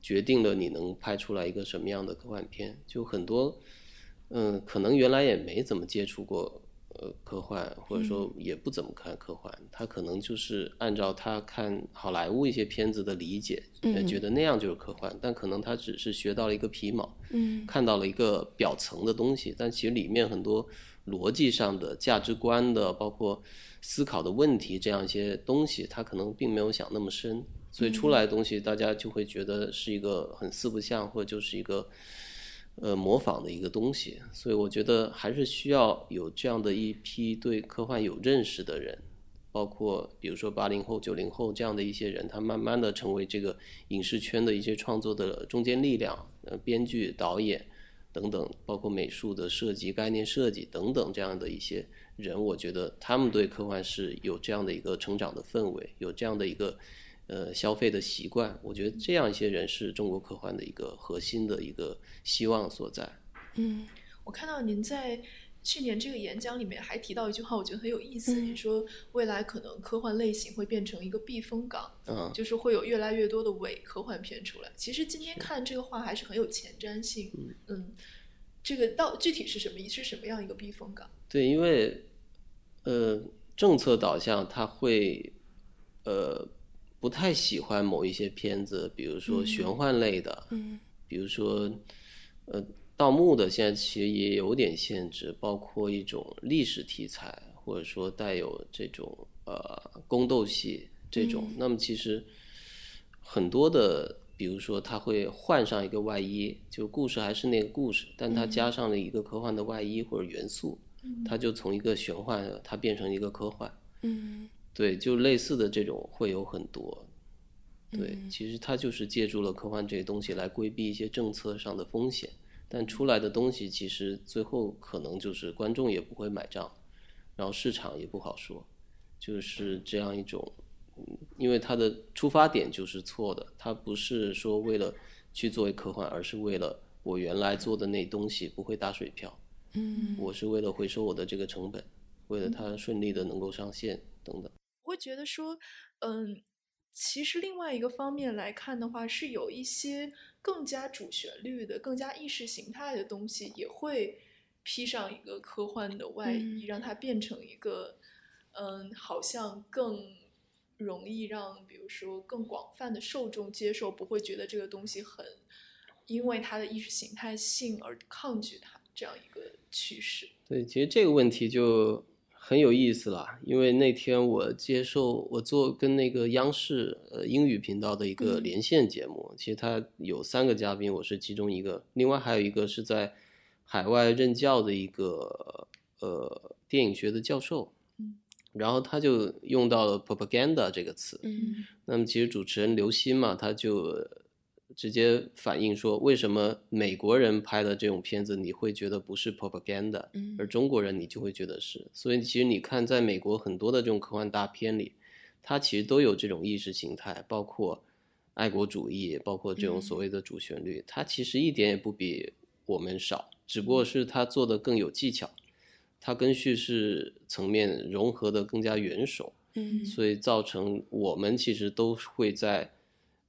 决定了你能拍出来一个什么样的科幻片。就很多，嗯，可能原来也没怎么接触过。呃，科幻或者说也不怎么看科幻，他可能就是按照他看好莱坞一些片子的理解，觉得那样就是科幻，但可能他只是学到了一个皮毛，嗯，看到了一个表层的东西，但其实里面很多逻辑上的、价值观的，包括思考的问题这样一些东西，他可能并没有想那么深，所以出来的东西大家就会觉得是一个很四不像，或者就是一个。呃，模仿的一个东西，所以我觉得还是需要有这样的一批对科幻有认识的人，包括比如说八零后、九零后这样的一些人，他慢慢的成为这个影视圈的一些创作的中坚力量，呃，编剧、导演等等，包括美术的设计、概念设计等等这样的一些人，我觉得他们对科幻是有这样的一个成长的氛围，有这样的一个。呃，消费的习惯，我觉得这样一些人是中国科幻的一个核心的一个希望所在。嗯，我看到您在去年这个演讲里面还提到一句话，我觉得很有意思。你说未来可能科幻类型会变成一个避风港，嗯，就是会有越来越多的伪科幻片出来。其实今天看这个话还是很有前瞻性。嗯，这个到具体是什么？是什么样一个避风港？对，因为呃，政策导向他会呃。不太喜欢某一些片子，比如说玄幻类的，嗯，比如说，呃，盗墓的，现在其实也有点限制，包括一种历史题材，或者说带有这种呃宫斗戏这种。那么其实很多的，比如说他会换上一个外衣，就故事还是那个故事，但他加上了一个科幻的外衣或者元素，他就从一个玄幻，它变成一个科幻，嗯。对，就类似的这种会有很多。对，其实它就是借助了科幻这些东西来规避一些政策上的风险，但出来的东西其实最后可能就是观众也不会买账，然后市场也不好说，就是这样一种。因为它的出发点就是错的，它不是说为了去作为科幻，而是为了我原来做的那东西不会打水漂。嗯，我是为了回收我的这个成本，为了它顺利的能够上线等等。我会觉得说，嗯，其实另外一个方面来看的话，是有一些更加主旋律的、更加意识形态的东西，也会披上一个科幻的外衣，让它变成一个，嗯，好像更容易让，比如说更广泛的受众接受，不会觉得这个东西很因为它的意识形态性而抗拒它这样一个趋势。对，其实这个问题就。很有意思了，因为那天我接受我做跟那个央视呃英语频道的一个连线节目，其实他有三个嘉宾，我是其中一个，另外还有一个是在海外任教的一个呃电影学的教授，然后他就用到了 propaganda 这个词，嗯那么其实主持人刘鑫嘛，他就直接反映说，为什么美国人拍的这种片子你会觉得不是 propaganda，嗯而中国人你就会觉得是。所以其实你看，在美国很多的这种科幻大片里，它其实都有这种意识形态，包括爱国主义，包括这种所谓的主旋律，它其实一点也不比我们少，只不过是它做的更有技巧，它跟叙事层面融合的更加圆熟。嗯所以造成我们其实都会在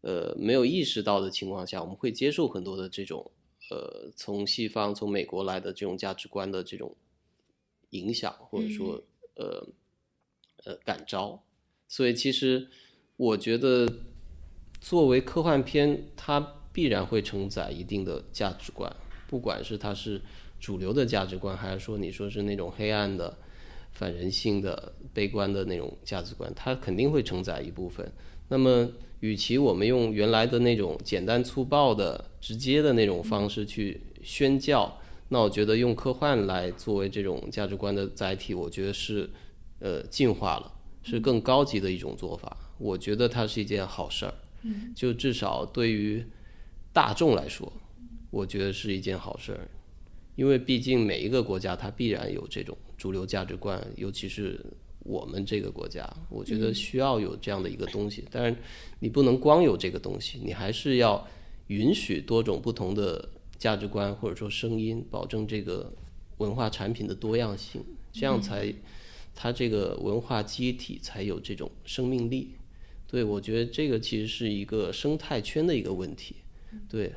呃没有意识到的情况下，我们会接受很多的这种呃从西方从美国来的这种价值观的这种影响，或者说呃呃感召。所以其实我觉得作为科幻片，它必然会承载一定的价值观，不管是它是主流的价值观，还是说你说是那种黑暗的。反人性的、悲观的那种价值观，它肯定会承载一部分。那么，与其我们用原来的那种简单粗暴的、直接的那种方式去宣教，那我觉得用科幻来作为这种价值观的载体，我觉得是呃进化了，是更高级的一种做法。我觉得它是一件好事儿，嗯，就至少对于大众来说，我觉得是一件好事儿。因为毕竟每一个国家它必然有这种主流价值观，尤其是我们这个国家，我觉得需要有这样的一个东西。但是你不能光有这个东西，你还是要允许多种不同的价值观或者说声音，保证这个文化产品的多样性，这样才它这个文化机体才有这种生命力。对，我觉得这个其实是一个生态圈的一个问题。对，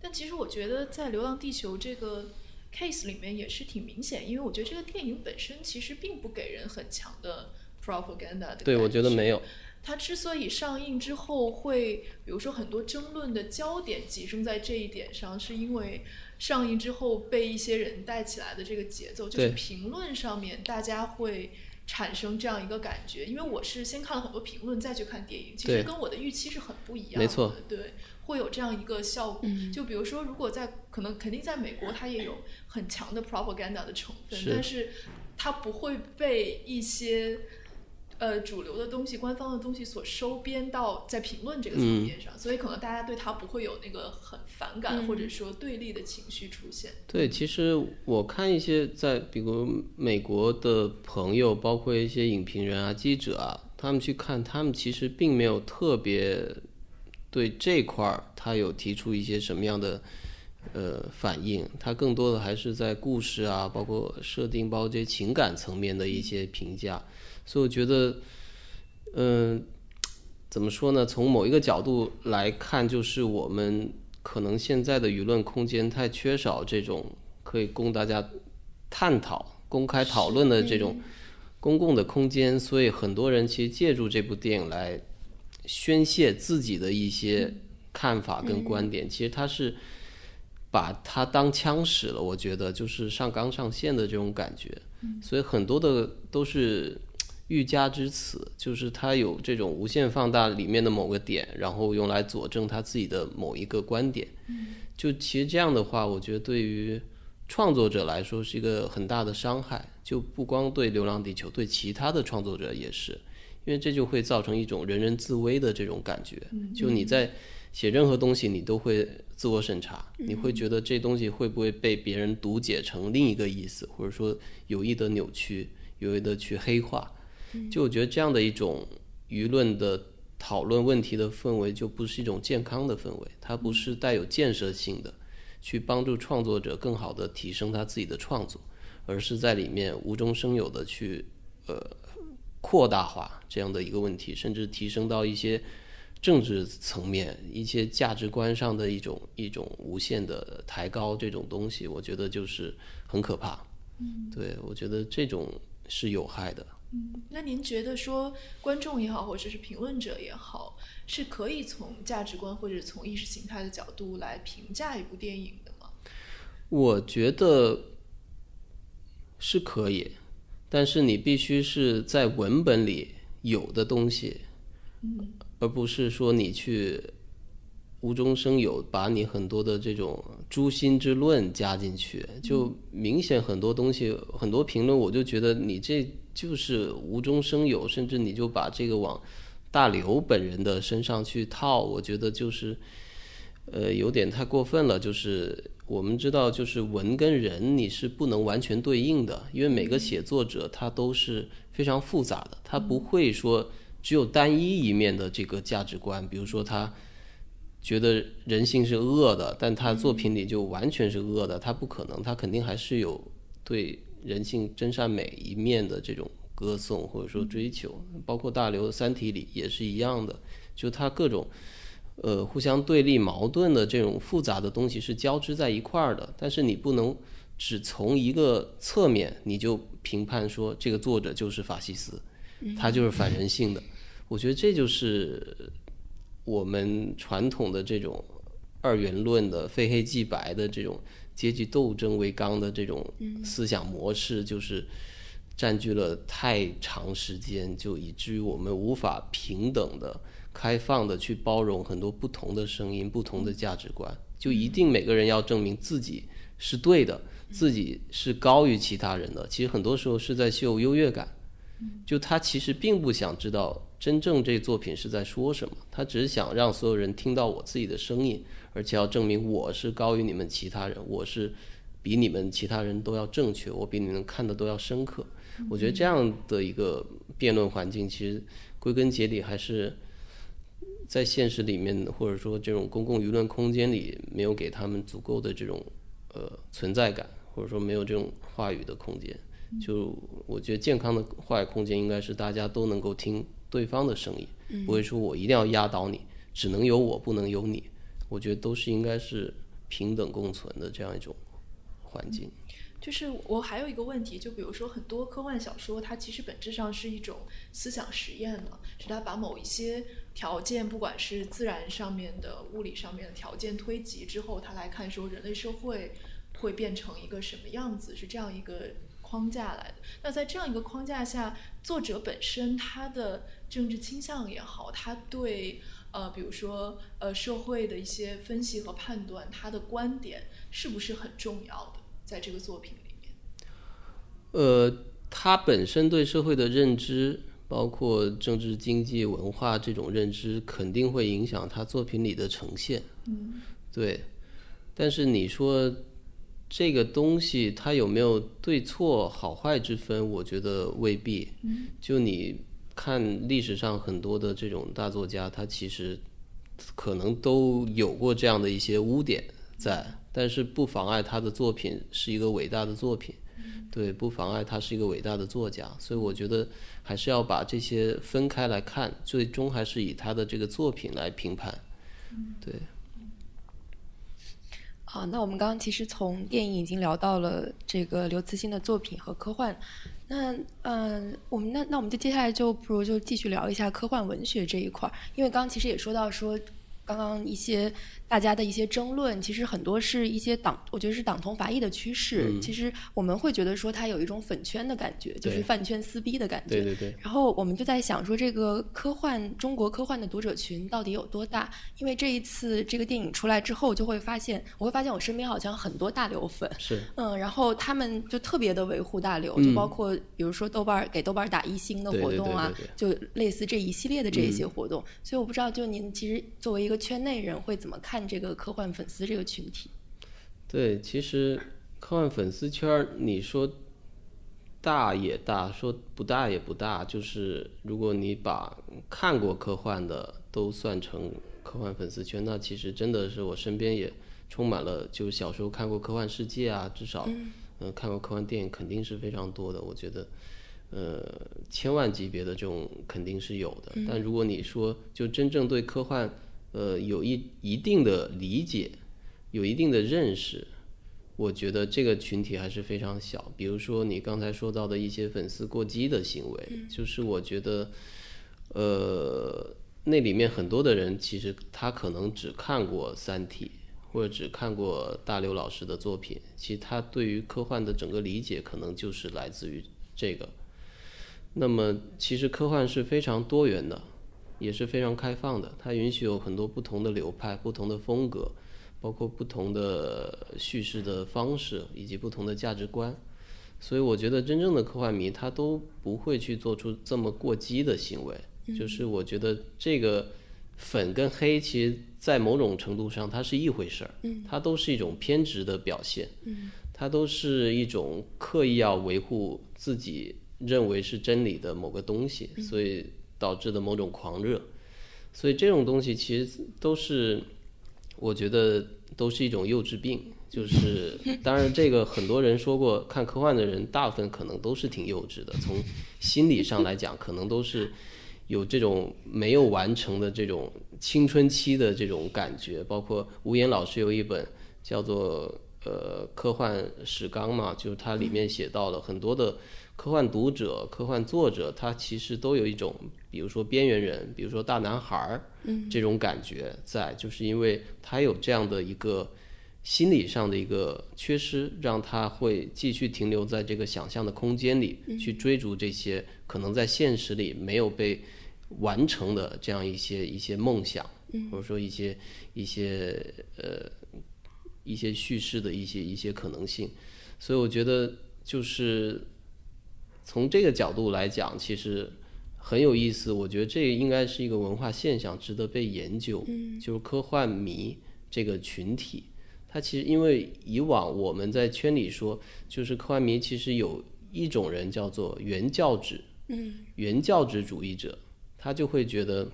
但其实我觉得在《流浪地球》这个 case 里面也是挺明显，因为我觉得这个电影本身其实并不给人很强的 propaganda 的对，我觉得没有。它之所以上映之后会，比如说很多争论的焦点集中在这一点上，是因为上映之后被一些人带起来的这个节奏，就是评论上面大家会产生这样一个感觉。因为我是先看了很多评论再去看电影，其实跟我的预期是很不一样的。没错，对，会有这样一个效果。嗯就比如说，如果在可能肯定在美国，它也有很强的 propaganda 的成分，是但是它不会被一些呃主流的东西、官方的东西所收编到在评论这个层面上，所以可能大家对它不会有那个很反感、嗯或者说对立的情绪出现。对，其实我看一些在比如美国的朋友，包括一些影评人啊、记者啊，他们去看，他们其实并没有特别对这块儿他有提出一些什么样的呃反应，他更多的还是在故事啊，包括设定，包括这些情感层面的一些评价。所以我觉得，嗯、怎么说呢？从某一个角度来看，就是我们可能现在的舆论空间太缺少这种可以供大家探讨、公开讨论的这种公共的空间，所以很多人其实借助这部电影来宣泄自己的一些看法跟观点。其实他是把他当枪使了，我觉得就是上纲上线的这种感觉。所以很多的都是欲加之词，就是他有这种无限放大里面的某个点，然后用来佐证他自己的某一个观点。就其实这样的话，我觉得对于创作者来说是一个很大的伤害，就不光对《流浪地球》，对其他的创作者也是，因为这就会造成一种人人自危的这种感觉。就你在写任何东西，你都会自我审查，你会觉得这东西会不会被别人读解成另一个意思，或者说有意的扭曲，有意的去黑化。就我觉得这样的一种舆论的讨论问题的氛围，就不是一种健康的氛围，它不是带有建设性的，去帮助创作者更好的提升他自己的创作，而是在里面无中生有的去呃扩大化这样的一个问题，甚至提升到一些政治层面、一些价值观上的一种一种无限的抬高，这种东西，我觉得就是很可怕。嗯，对我觉得这种是有害的。嗯那您觉得说观众也好，或者是评论者也好，是可以从价值观或者从意识形态的角度来评价一部电影的吗？我觉得是可以，但是你必须是在文本里有的东西，嗯，而不是说你去无中生有，把你很多的这种诛心之论加进去，就明显很多东西，很多评论，我就觉得你这就是无中生有，甚至你就把这个往大刘本人的身上去套，我觉得就是呃有点太过分了。就是我们知道，就是文跟人你是不能完全对应的，因为每个写作者他都是非常复杂的，他不会说只有单一一面的这个价值观，比如说他。觉得人性是恶的，但他作品里就完全是恶的，他不可能，他肯定还是有对人性真善美一面的这种歌颂或者说追求，包括大刘《三体》里也是一样的，就他各种呃互相对立矛盾的这种复杂的东西是交织在一块儿的，但是你不能只从一个侧面你就评判说这个作者就是法西斯，他就是反人性的，我觉得这就是。我们传统的这种二元论的非黑即白的这种阶级斗争为纲的这种思想模式，就是占据了太长时间，就以至于我们无法平等的、开放的去包容很多不同的声音、不同的价值观。就一定每个人要证明自己是对的，自己是高于其他人的。其实很多时候是在秀优越感。就他其实并不想知道真正这作品是在说什么，他只是想让所有人听到我自己的声音，而且要证明我是高于你们其他人，我是比你们其他人都要正确，我比你们看的都要深刻。我觉得这样的一个辩论环境，其实归根结底还是在现实里面，或者说这种公共舆论空间里，没有给他们足够的这种呃存在感，或者说没有这种话语的空间。就我觉得健康的话语空间应该是大家都能够听对方的声音，不会说我一定要压倒你，只能有我不能有你。我觉得都是应该是平等共存的这样一种环境。就是我还有一个问题，就比如说很多科幻小说，它其实本质上是一种思想实验呢，是它把某一些条件，不管是自然上面的、物理上面的条件推及之后，它来看说人类社会会变成一个什么样子，是这样一个。框架来的。那在这样一个框架下，作者本身他的政治倾向也好，他对呃，比如说呃社会的一些分析和判断，他的观点是不是很重要的？在这个作品里面，呃，他本身对社会的认知，包括政治、经济、文化这种认知，肯定会影响他作品里的呈现。嗯，对。但是你说。这个东西它有没有对错好坏之分？我觉得未必。就你看历史上很多的这种大作家，他其实可能都有过这样的一些污点在，但是不妨碍他的作品是一个伟大的作品。对，不妨碍他是一个伟大的作家。所以我觉得还是要把这些分开来看，最终还是以他的这个作品来评判。对。好，那我们刚刚其实从电影已经聊到了这个刘慈欣的作品和科幻，那嗯，我们那那我们就接下来就不如就继续聊一下科幻文学这一块儿，因为刚刚其实也说到说。刚刚一些大家的一些争论，其实很多是一些党，我觉得是党同伐异的趋势。其实我们会觉得说它有一种粉圈的感觉，就是饭圈撕逼的感觉。对对对。然后我们就在想说，这个科幻中国科幻的读者群到底有多大？因为这一次这个电影出来之后，就会发现，我会发现我身边好像很多大刘粉。是。嗯，然后他们就特别的维护大刘，就包括比如说豆瓣给豆瓣打一星的活动啊，就类似这一系列的这一些活动。所以我不知道，就您其实作为一个。圈内人会怎么看这个科幻粉丝这个群体？对，其实科幻粉丝圈你说大也大，说不大也不大。就是如果你把看过科幻的都算成科幻粉丝圈，那其实真的是我身边也充满了，就小时候看过科幻世界啊，至少嗯看过科幻电影，肯定是非常多的。我觉得呃千万级别的这种肯定是有的。但如果你说就真正对科幻，呃，有一一定的理解，有一定的认识，我觉得这个群体还是非常小。比如说你刚才说到的一些粉丝过激的行为，就是我觉得，呃，那里面很多的人其实他可能只看过《三体》，或者只看过大刘老师的作品，其实他对于科幻的整个理解可能就是来自于这个，那么其实科幻是非常多元的，也是非常开放的，它允许有很多不同的流派、不同的风格，包括不同的叙事的方式以及不同的价值观。所以我觉得真正的科幻迷他都不会去做出这么过激的行为。就是我觉得这个粉跟黑，其实在某种程度上它是一回事儿，它都是一种偏执的表现，它都是一种刻意要维护自己认为是真理的某个东西，所以导致的某种狂热。所以这种东西其实都是，我觉得都是一种幼稚病。就是，当然，这个很多人说过，看科幻的人大部分可能都是挺幼稚的。从心理上来讲，可能都是有这种没有完成的这种青春期的这种感觉。包括吴岩老师有一本叫做《呃科幻史纲》嘛，就是它里面写到了很多的科幻读者、科幻作者，他其实都有一种，比如说边缘人，比如说大男孩儿，这种感觉在，就是因为他有这样的一个。心理上的一个缺失，让他会继续停留在这个想象的空间里，去追逐这些可能在现实里没有被完成的这样一些一些梦想，或者说一些一些呃一些叙事的一些一些可能性。所以我觉得，就是从这个角度来讲，其实很有意思。我觉得这应该是一个文化现象，值得被研究。就是科幻迷这个群体。他其实因为以往我们在圈里说，就是科幻迷其实有一种人叫做原教旨，嗯，原教旨主义者，他就会觉得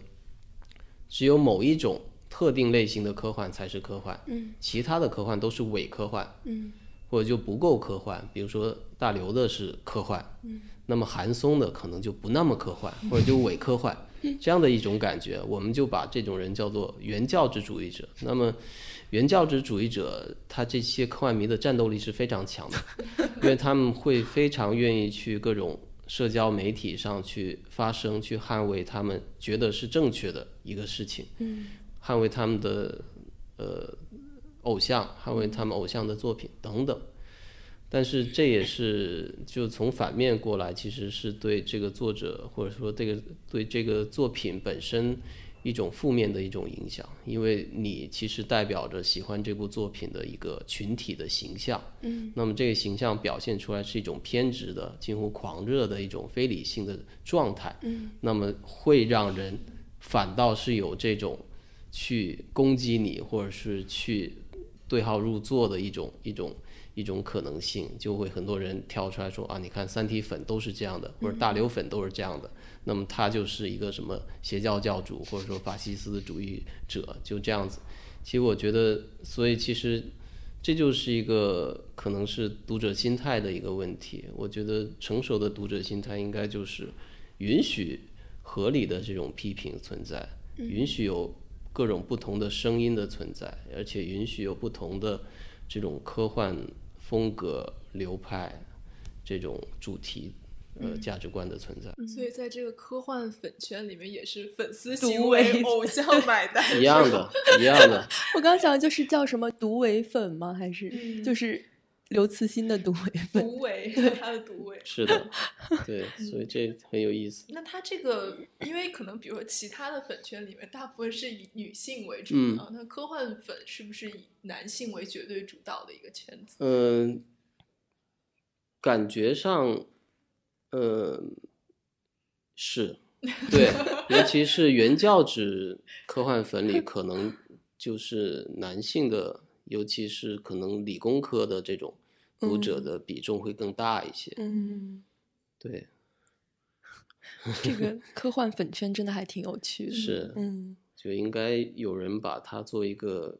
只有某一种特定类型的科幻才是科幻，嗯，其他的科幻都是伪科幻，嗯，或者就不够科幻，比如说大刘的是科幻，嗯，那么韩松的可能就不那么科幻，或者就伪科幻，这样的一种感觉，我们就把这种人叫做原教旨主义者，那么。原教旨主义者，他这些科幻迷的战斗力是非常强的，因为他们会非常愿意去各种社交媒体上去发声，去捍卫他们觉得是正确的一个事情，捍卫他们的呃偶像，捍卫他们偶像的作品等等。但是这也是就从反面过来，其实是对这个作者或者说这个对这个作品本身。一种负面的一种影响，因为你其实代表着喜欢这部作品的一个群体的形象，嗯，那么这个形象表现出来是一种偏执的、近乎狂热的一种非理性的状态，嗯，那么会让人反倒是有这种去攻击你或者是去对号入座的一种一种。一种可能性，就会很多人跳出来说啊，你看三体粉都是这样的，或者大刘粉都是这样的，那么他就是一个什么邪教教主，或者说法西斯主义者，就这样子。其实我觉得，所以其实这就是一个可能是读者心态的一个问题。我觉得成熟的读者心态应该就是允许合理的这种批评存在，允许有各种不同的声音的存在，而且允许有不同的这种科幻。风格流派这种主题呃价值观的存在，所以在这个科幻粉圈里面也是粉丝行为，偶像买单 一样的，一样的。我刚想就是叫什么独唯粉吗？还是就是刘慈欣的独唯粉？独唯，他的独唯是的，对，所以这很有意思。那他这个，因为可能比如说其他的粉圈里面大部分是以女性为主啊，那科幻粉是不是以？男性为绝对主导的一个圈子，嗯，感觉上，嗯，是，对，尤其是原教旨科幻粉里，可能就是男性的，尤其是可能理工科的这种读者的比重会更大一些。嗯，对，这个科幻粉圈真的还挺有趣的，是，嗯，就应该有人把它做一个。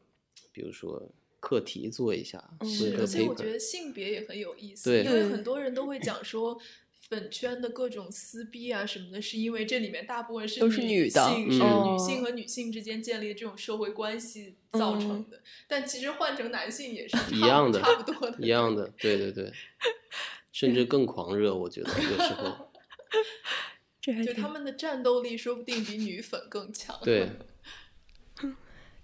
比如说课题做一下，是，而且我觉得性别也很有意思，因为很多人都会讲说粉圈的各种撕逼啊什么的，是因为这里面大部分是都是女性，是女性和女性之间建立的这种社会关系造成的。但其实换成男性也是一样的，差不多的，一样的，对对对，甚至更狂热，我觉得有时候，就他们的战斗力说不定比女粉更强。对。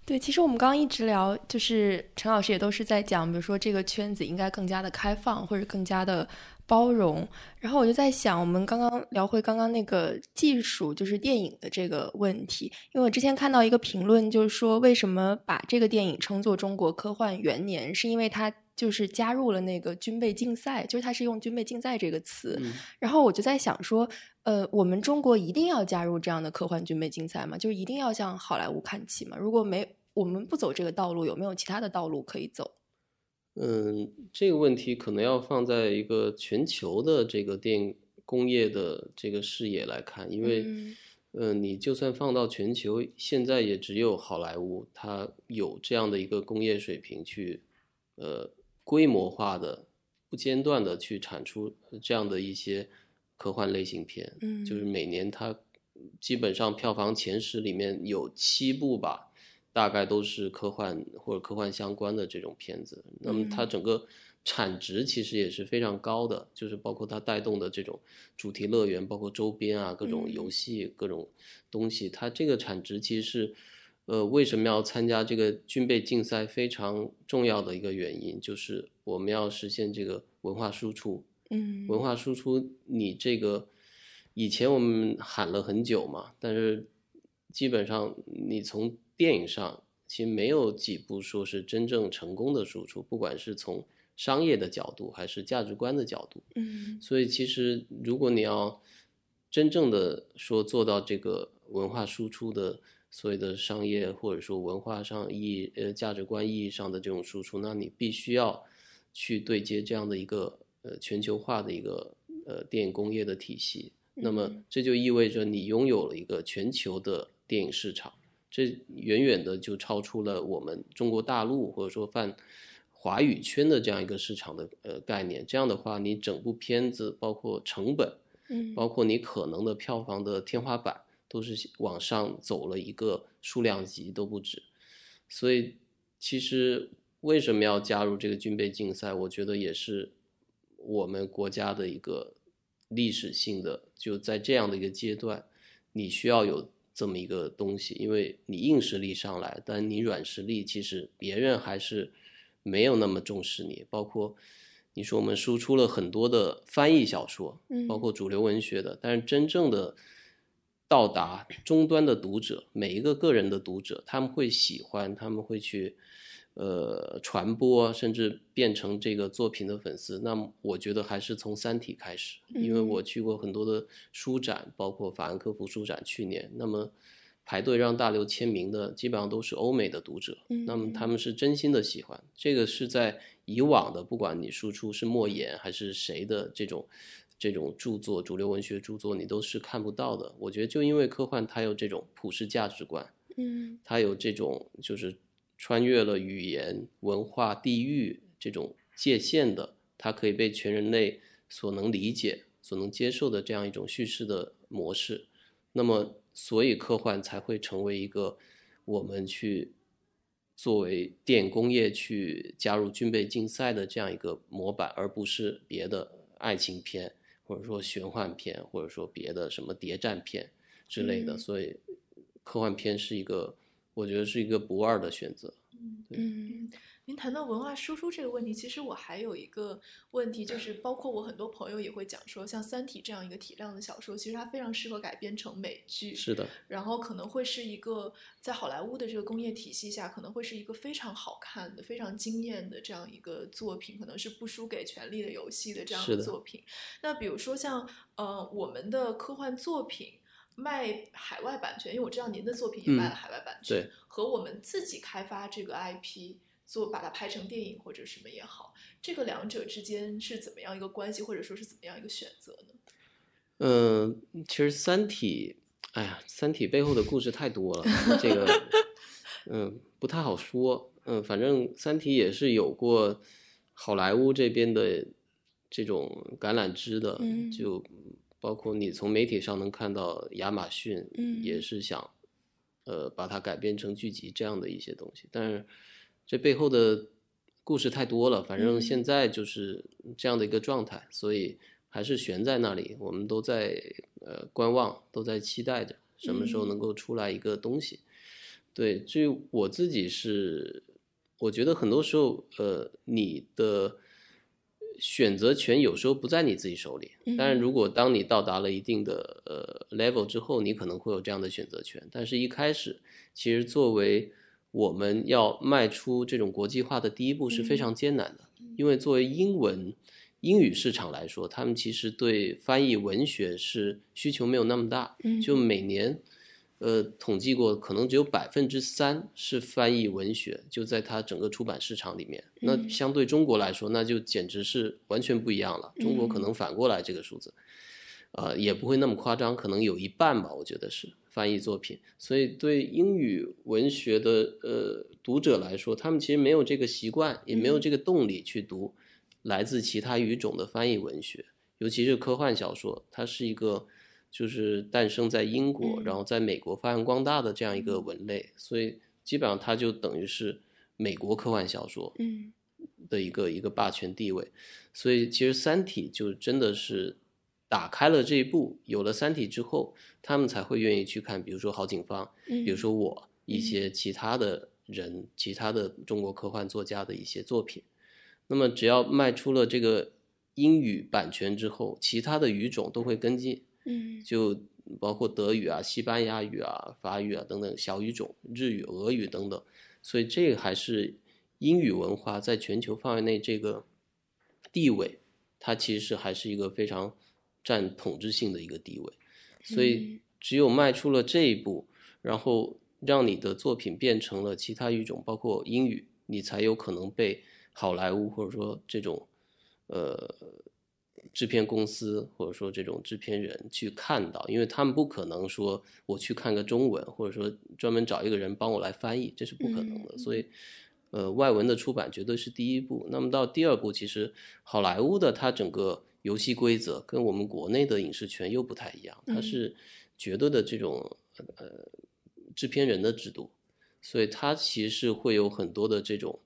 对，其实我们刚刚一直聊，就是陈老师也都是在讲，比如说这个圈子应该更加的开放，或者更加的包容。然后我就在想，我们刚刚聊回刚刚那个技术，就是电影的这个问题。因为我之前看到一个评论，就是说为什么把这个电影称作中国科幻元年，是因为它就是加入了那个军备竞赛，就是它是用军备竞赛这个词。然后我就在想说，呃，我们中国一定要加入这样的科幻军备竞赛吗？就是一定要向好莱坞看齐吗？如果没我们不走这个道路，有没有其他的道路可以走？嗯，这个问题可能要放在一个全球的这个电影工业的这个视野来看，因为，嗯，你就算放到全球，现在也只有好莱坞它有这样的一个工业水平去，呃，规模化的、不间断的去产出这样的一些科幻类型片。嗯，就是每年它基本上票房前十里面有七部吧。大概都是科幻或者科幻相关的这种片子，那么它整个产值其实也是非常高的，就是包括它带动的这种主题乐园，包括周边啊各种游戏各种东西，它这个产值其实是，呃，为什么要参加这个军备竞赛非常重要的一个原因，就是我们要实现这个文化输出。嗯，文化输出，你这个以前我们喊了很久嘛，但是基本上你从电影上其实没有几部说是真正成功的输出，不管是从商业的角度还是价值观的角度，嗯，所以其实如果你要真正的说做到这个文化输出的所谓的商业或者说文化上意义呃价值观意义上的这种输出，那你必须要去对接这样的一个呃全球化的一个呃电影工业的体系，那么这就意味着你拥有了一个全球的电影市场。这远远的就超出了我们中国大陆或者说泛华语圈的这样一个市场的呃概念。这样的话，你整部片子包括成本，嗯，包括你可能的票房的天花板，都是往上走了一个数量级都不止。所以，其实为什么要加入这个军备竞赛？我觉得也是我们国家的一个历史性的，就在这样的一个阶段，你需要有。这么一个东西，因为你硬实力上来，但你软实力其实别人还是没有那么重视你。包括你说我们输出了很多的翻译小说，包括主流文学的，但是真正的到达终端的读者，每一个个人的读者，他们会喜欢，他们会去。呃，传播甚至变成这个作品的粉丝，那么我觉得还是从《三体》开始，因为我去过很多的书展，包括法兰克福书展，去年，那么排队让大刘签名的基本上都是欧美的读者，那么他们是真心的喜欢，这个是在以往的，不管你输出是莫言还是谁的这种这种著作，主流文学著作，你都是看不到的。我觉得就因为科幻它有这种普世价值观，嗯，它有这种就是。穿越了语言、文化、地域这种界限的，它可以被全人类所能理解、所能接受的这样一种叙事的模式。那么，所以科幻才会成为一个我们去作为电影工业去加入军备竞赛的这样一个模板，而不是别的爱情片，或者说玄幻片，或者说别的什么谍战片之类的。所以，科幻片是一个。我觉得是一个不二的选择。嗯嗯，您谈到文化输出这个问题，其实我还有一个问题，就是包括我很多朋友也会讲说，像《三体》这样一个体量的小说，其实它非常适合改编成美剧。是的。然后可能会是一个在好莱坞的这个工业体系下，可能会是一个非常好看的、非常惊艳的这样一个作品，可能是不输给《权力的游戏》的这样的作品。那比如说像呃我们的科幻作品。卖海外版权，因为我知道您的作品也卖了海外版权，和我们自己开发这个 IP 做把它拍成电影或者什么也好，这个两者之间是怎么样一个关系，或者说是怎么样一个选择呢？嗯，其实《三体》，哎呀，《三体》背后的故事太多了，这个嗯不太好说。嗯，反正《三体》也是有过好莱坞这边的这种橄榄枝的，就。包括你从媒体上能看到亚马逊，也是想，呃，把它改编成剧集这样的一些东西。但是这背后的故事太多了，反正现在就是这样的一个状态，所以还是悬在那里。我们都在呃观望，都在期待着什么时候能够出来一个东西。对，至于我自己是，我觉得很多时候，呃，你的选择权有时候不在你自己手里。但是如果当你到达了一定的呃 level 之后，你可能会有这样的选择权。但是一开始，其实作为我们要迈出这种国际化的第一步是非常艰难的，因为作为英文。英语市场来说，他们其实对翻译文学是需求没有那么大。嗯，就每年，呃，统计过，可能只有百分之三是翻译文学，就在它整个出版市场里面。那相对中国来说，那就简直是完全不一样了。中国可能反过来这个数字，呃，也不会那么夸张，可能有一半吧，我觉得是翻译作品。所以对英语文学的呃读者来说，他们其实没有这个习惯，也没有这个动力去读。来自其他语种的翻译文学，尤其是科幻小说，它是一个就是诞生在英国，然后在美国发扬光大的这样一个文类，所以基本上它就等于是美国科幻小说的一个一个霸权地位。所以其实《三体》就真的是打开了这一步，有了《三体》之后，他们才会愿意去看，比如说郝景芳，比如说我一些其他的人，其他的中国科幻作家的一些作品。那么，只要卖出了这个英语版权之后，其他的语种都会跟进，嗯，就包括德语啊、西班牙语啊、法语啊等等小语种，日语、俄语等等。所以，这个还是英语文化在全球范围内这个地位，它其实还是一个非常占统治性的一个地位。所以，只有迈出了这一步，然后让你的作品变成了其他语种，包括英语，你才有可能被。好莱坞或者说这种，呃，制片公司或者说这种制片人去看到，因为他们不可能说我去看个中文，或者说专门找一个人帮我来翻译，这是不可能的。所以，呃，外文的出版绝对是第一步。那么到第二步，其实好莱坞的它整个游戏规则跟我们国内的影视圈又不太一样，它是绝对的这种呃制片人的制度，所以它其实会有很多的这种。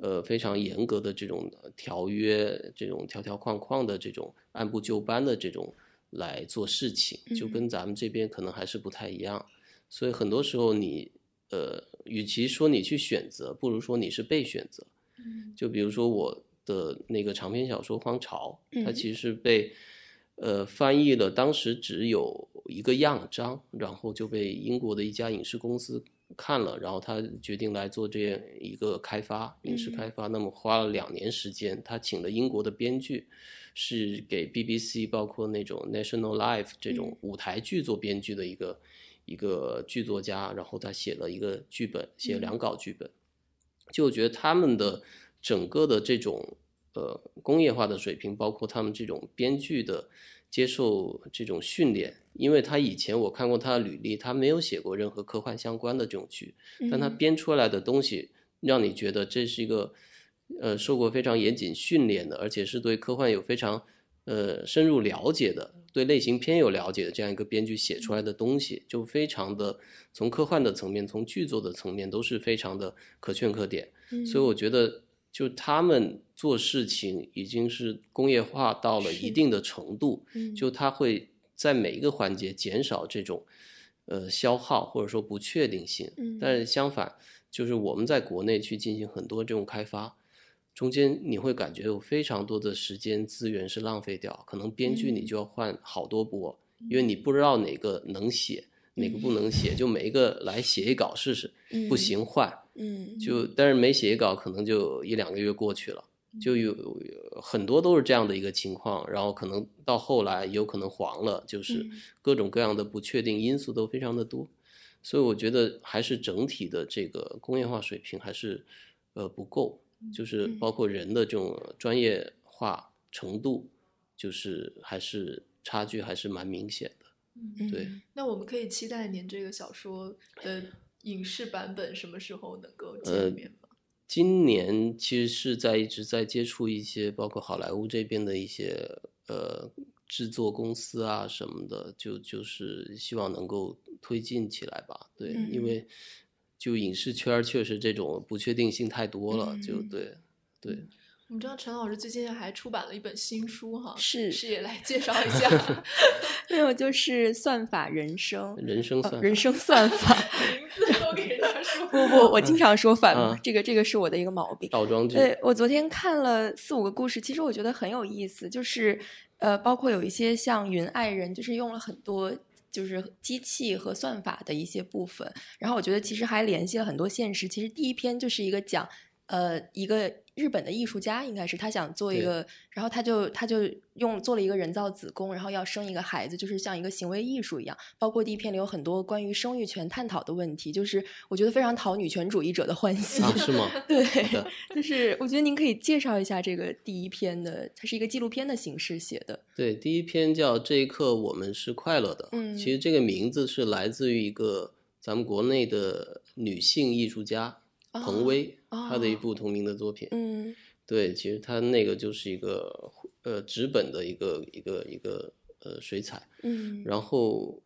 呃，非常严格的这种条约，这种条条框框的这种按部就班的这种来做事情，就跟咱们这边可能还是不太一样。所以很多时候你，呃，与其说你去选择，不如说你是被选择。就比如说我的那个长篇小说《荒潮》，它其实是被呃翻译了，当时只有一个样章，然后就被英国的一家影视公司。看了，然后他决定来做这样一个开发，影视开发。那么花了两年时间，他请了英国的编剧，是给 BBC 包括那种 National Life 这种舞台剧做编剧的一个一个剧作家。然后他写了一个剧本，写两稿剧本。就我觉得他们的整个的这种呃工业化的水平，包括他们这种编剧的。接受这种训练，因为他以前我看过他的履历，他没有写过任何科幻相关的这种剧，但他编出来的东西让你觉得这是一个，呃，受过非常严谨训练的，而且是对科幻有非常呃深入了解的，对类型片有了解的这样一个编剧写出来的东西，就非常的从科幻的层面，从剧作的层面都是非常的可圈可点，所以我觉得。就他们做事情已经是工业化到了一定的程度，就他会在每一个环节减少这种呃消耗或者说不确定性。但是相反，就是我们在国内去进行很多这种开发，中间你会感觉有非常多的时间资源是浪费掉，可能编剧你就要换好多波，因为你不知道哪个能写。哪个不能写，就每一个来写一稿试试，不行换。嗯，就但是没写一稿，可能就一两个月过去了，就有很多都是这样的一个情况。然后可能到后来有可能黄了，就是各种各样的不确定因素都非常的多。所以我觉得还是整体的这个工业化水平还是呃不够，就是包括人的这种专业化程度，就是还是差距还是蛮明显的。对，那我们可以期待您这个小说的影视版本什么时候能够见面吗？今年其实是在一直在接触一些，包括好莱坞这边的一些呃制作公司啊什么的，就就是希望能够推进起来吧。对，因为就影视圈确实这种不确定性太多了，就对对。我们知道陈老师最近还出版了一本新书哈，是是也来介绍一下。没有，就是算法人生，人生算人生算法，名字都给人家说。不不，我经常说反了，这个这个是我的一个毛病。倒装句。对我昨天看了四五个故事，其实我觉得很有意思，就是呃，包括有一些像云爱人，就是用了很多就是机器和算法的一些部分，然后我觉得其实还联系了很多现实。其实第一篇就是一个讲呃一个。日本的艺术家应该是他想做一个，然后他就他就用做了一个人造子宫，然后要生一个孩子，就是像一个行为艺术一样。包括第一篇里有很多关于生育权探讨的问题，就是我觉得非常讨女权主义者的欢心。是吗？对，就是我觉得您可以介绍一下这个第一篇的，它是一个纪录片的形式写的。对，第一篇叫《这一刻我们是快乐的》。嗯，其实这个名字是来自于一个咱们国内的女性艺术家。彭威，他的一部同名的作品，嗯，对，其实他那个就是一个呃纸本的一个一个一个呃水彩，嗯，然后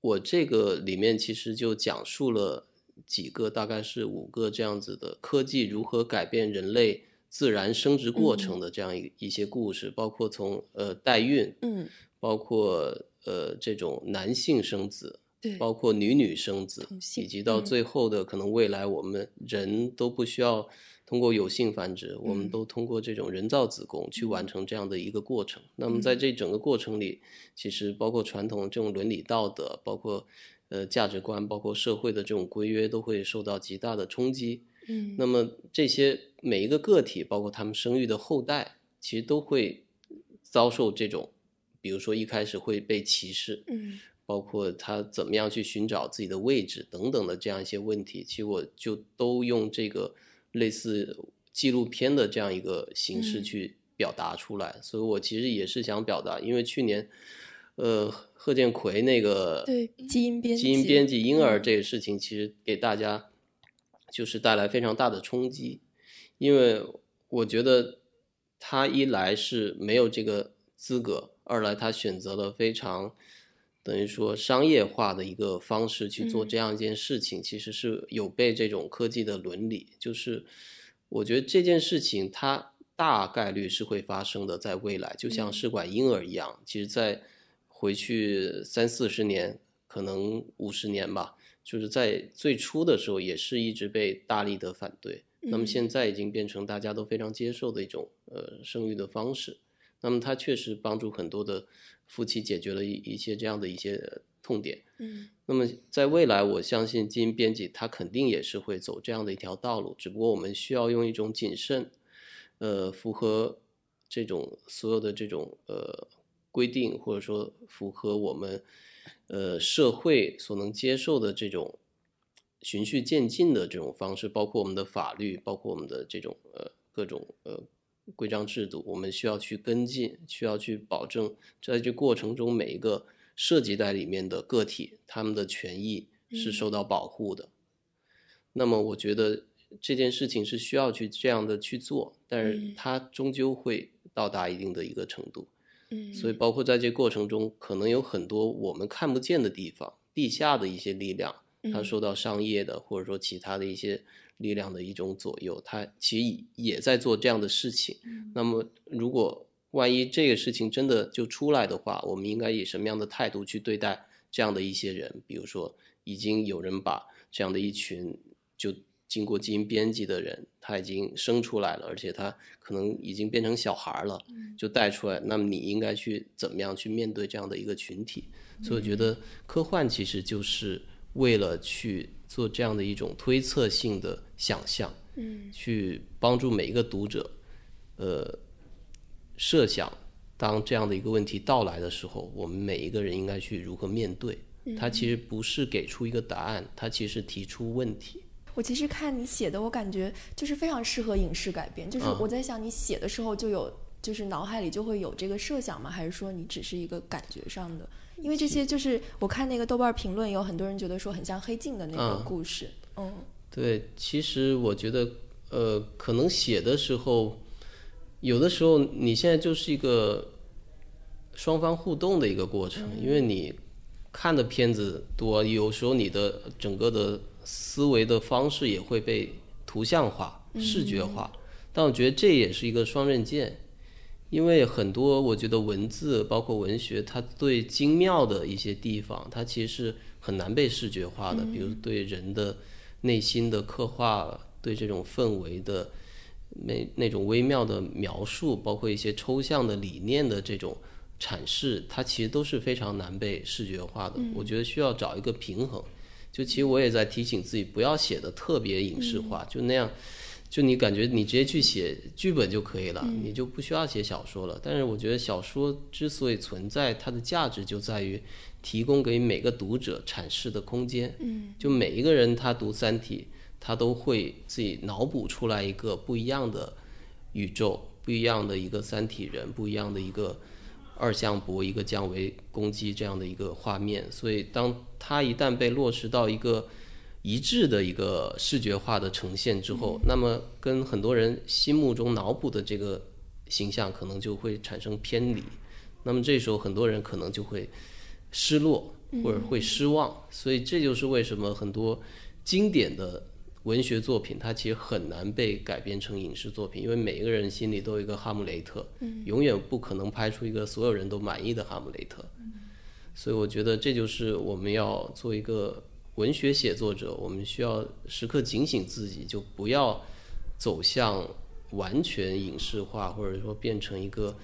我这个里面其实就讲述了几个大概是五个这样子的科技如何改变人类自然生殖过程的这样一一些故事，包括从呃代孕，嗯，包括呃这种男性生子。对，包括女女生子，以及到最后的可能未来，我们人都不需要通过有性繁殖，我们都通过这种人造子宫去完成这样的一个过程。那么在这整个过程里，其实包括传统这种伦理道德，包括呃价值观，包括社会的这种规约，都会受到极大的冲击。嗯，那么这些每一个个体，包括他们生育的后代，其实都会遭受这种，比如说一开始会被歧视。嗯。包括他怎么样去寻找自己的位置等等的这样一些问题，其实我就都用这个类似纪录片的这样一个形式去表达出来。所以我其实也是想表达，因为去年，呃，贺建奎那个对基因编基因编辑婴儿这个事情，其实给大家就是带来非常大的冲击，因为我觉得他一来是没有这个资格，二来他选择了非常。等于说商业化的一个方式去做这样一件事情，其实是有悖这种科技的伦理。就是我觉得这件事情它大概率是会发生的，在未来，就像试管婴儿一样。其实，在回去三四十年，可能五十年吧，就是在最初的时候也是一直被大力的反对。那么现在已经变成大家都非常接受的一种呃生育的方式。那么它确实帮助很多的。夫妻解决了一一些这样的一些痛点，嗯，那么在未来，我相信基因编辑它肯定也是会走这样的一条道路，只不过我们需要用一种谨慎，呃，符合这种所有的这种呃规定，或者说符合我们呃社会所能接受的这种循序渐进的这种方式，包括我们的法律，包括我们的这种呃各种呃。规章制度，我们需要去跟进，需要去保证，在这过程中每一个涉及在里面的个体，他们的权益是受到保护的。那么，我觉得这件事情是需要去这样的去做，但是它终究会到达一定的一个程度。嗯，所以包括在这过程中，可能有很多我们看不见的地方，地下的一些力量，它受到商业的或者说其他的一些。力量的一种左右，他其实也在做这样的事情。那么，如果万一这个事情真的就出来的话，我们应该以什么样的态度去对待这样的一些人？比如说，已经有人把这样的一群就经过基因编辑的人，他已经生出来了，而且他可能已经变成小孩了，就带出来。那么，你应该去怎么样去面对这样的一个群体？所以，我觉得科幻其实就是为了去。做这样的一种推测性的想象，嗯，去帮助每一个读者，呃，设想当这样的一个问题到来的时候，我们每一个人应该去如何面对。他其实不是给出一个答案，他其实提出问题。我其实看你写的，我感觉就是非常适合影视改编。就是我在想，你写的时候就有，就是脑海里就会有这个设想吗？还是说你只是一个感觉上的？因为这些就是我看那个豆瓣评论，有很多人觉得说很像黑镜的那个故事。嗯，对，其实我觉得，呃，可能写的时候，有的时候你现在就是一个双方互动的一个过程，因为你看的片子多，有时候你的整个的思维的方式也会被图像化、视觉化。但我觉得这也是一个双刃剑，因为很多我觉得文字包括文学，它对精妙的一些地方，它其实是很难被视觉化的，比如对人的内心的刻画，对这种氛围的那那种微妙的描述，包括一些抽象的理念的这种阐释，它其实都是非常难被视觉化的。我觉得需要找一个平衡。就其实我也在提醒自己，不要写的特别影视化，就那样，就你感觉你直接去写剧本就可以了，你就不需要写小说了。但是我觉得小说之所以存在，它的价值就在于提供给每个读者阐释的空间。嗯，就每一个人他读《三体》，他都会自己脑补出来一个不一样的宇宙，不一样的一个三体人，不一样的一个。二向箔一个降维攻击这样的一个画面，所以当它一旦被落实到一个一致的一个视觉化的呈现之后，那么跟很多人心目中脑补的这个形象可能就会产生偏离，那么这时候很多人可能就会失落或者会失望，所以这就是为什么很多经典的。文学作品它其实很难被改编成影视作品，因为每一个人心里都有一个哈姆雷特，永远不可能拍出一个所有人都满意的哈姆雷特。所以我觉得这就是我们要做一个文学写作者，我们需要时刻警醒自己，就不要走向完全影视化，或者说变成一个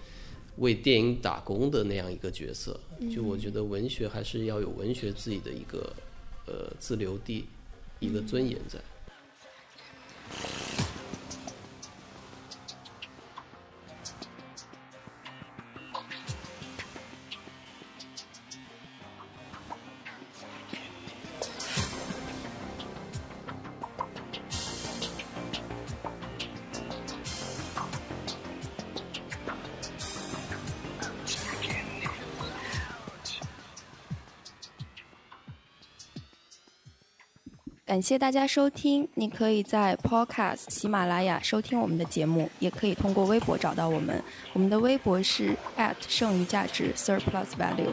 为电影打工的那样一个角色。就我觉得文学还是要有文学自己的一个呃自留地，一个尊严在。感谢大家收听，你可以在 Podcast 喜马拉雅收听我们的节目，也可以通过微博找到我们。我们的微博是 at 剩余价值 surplus value。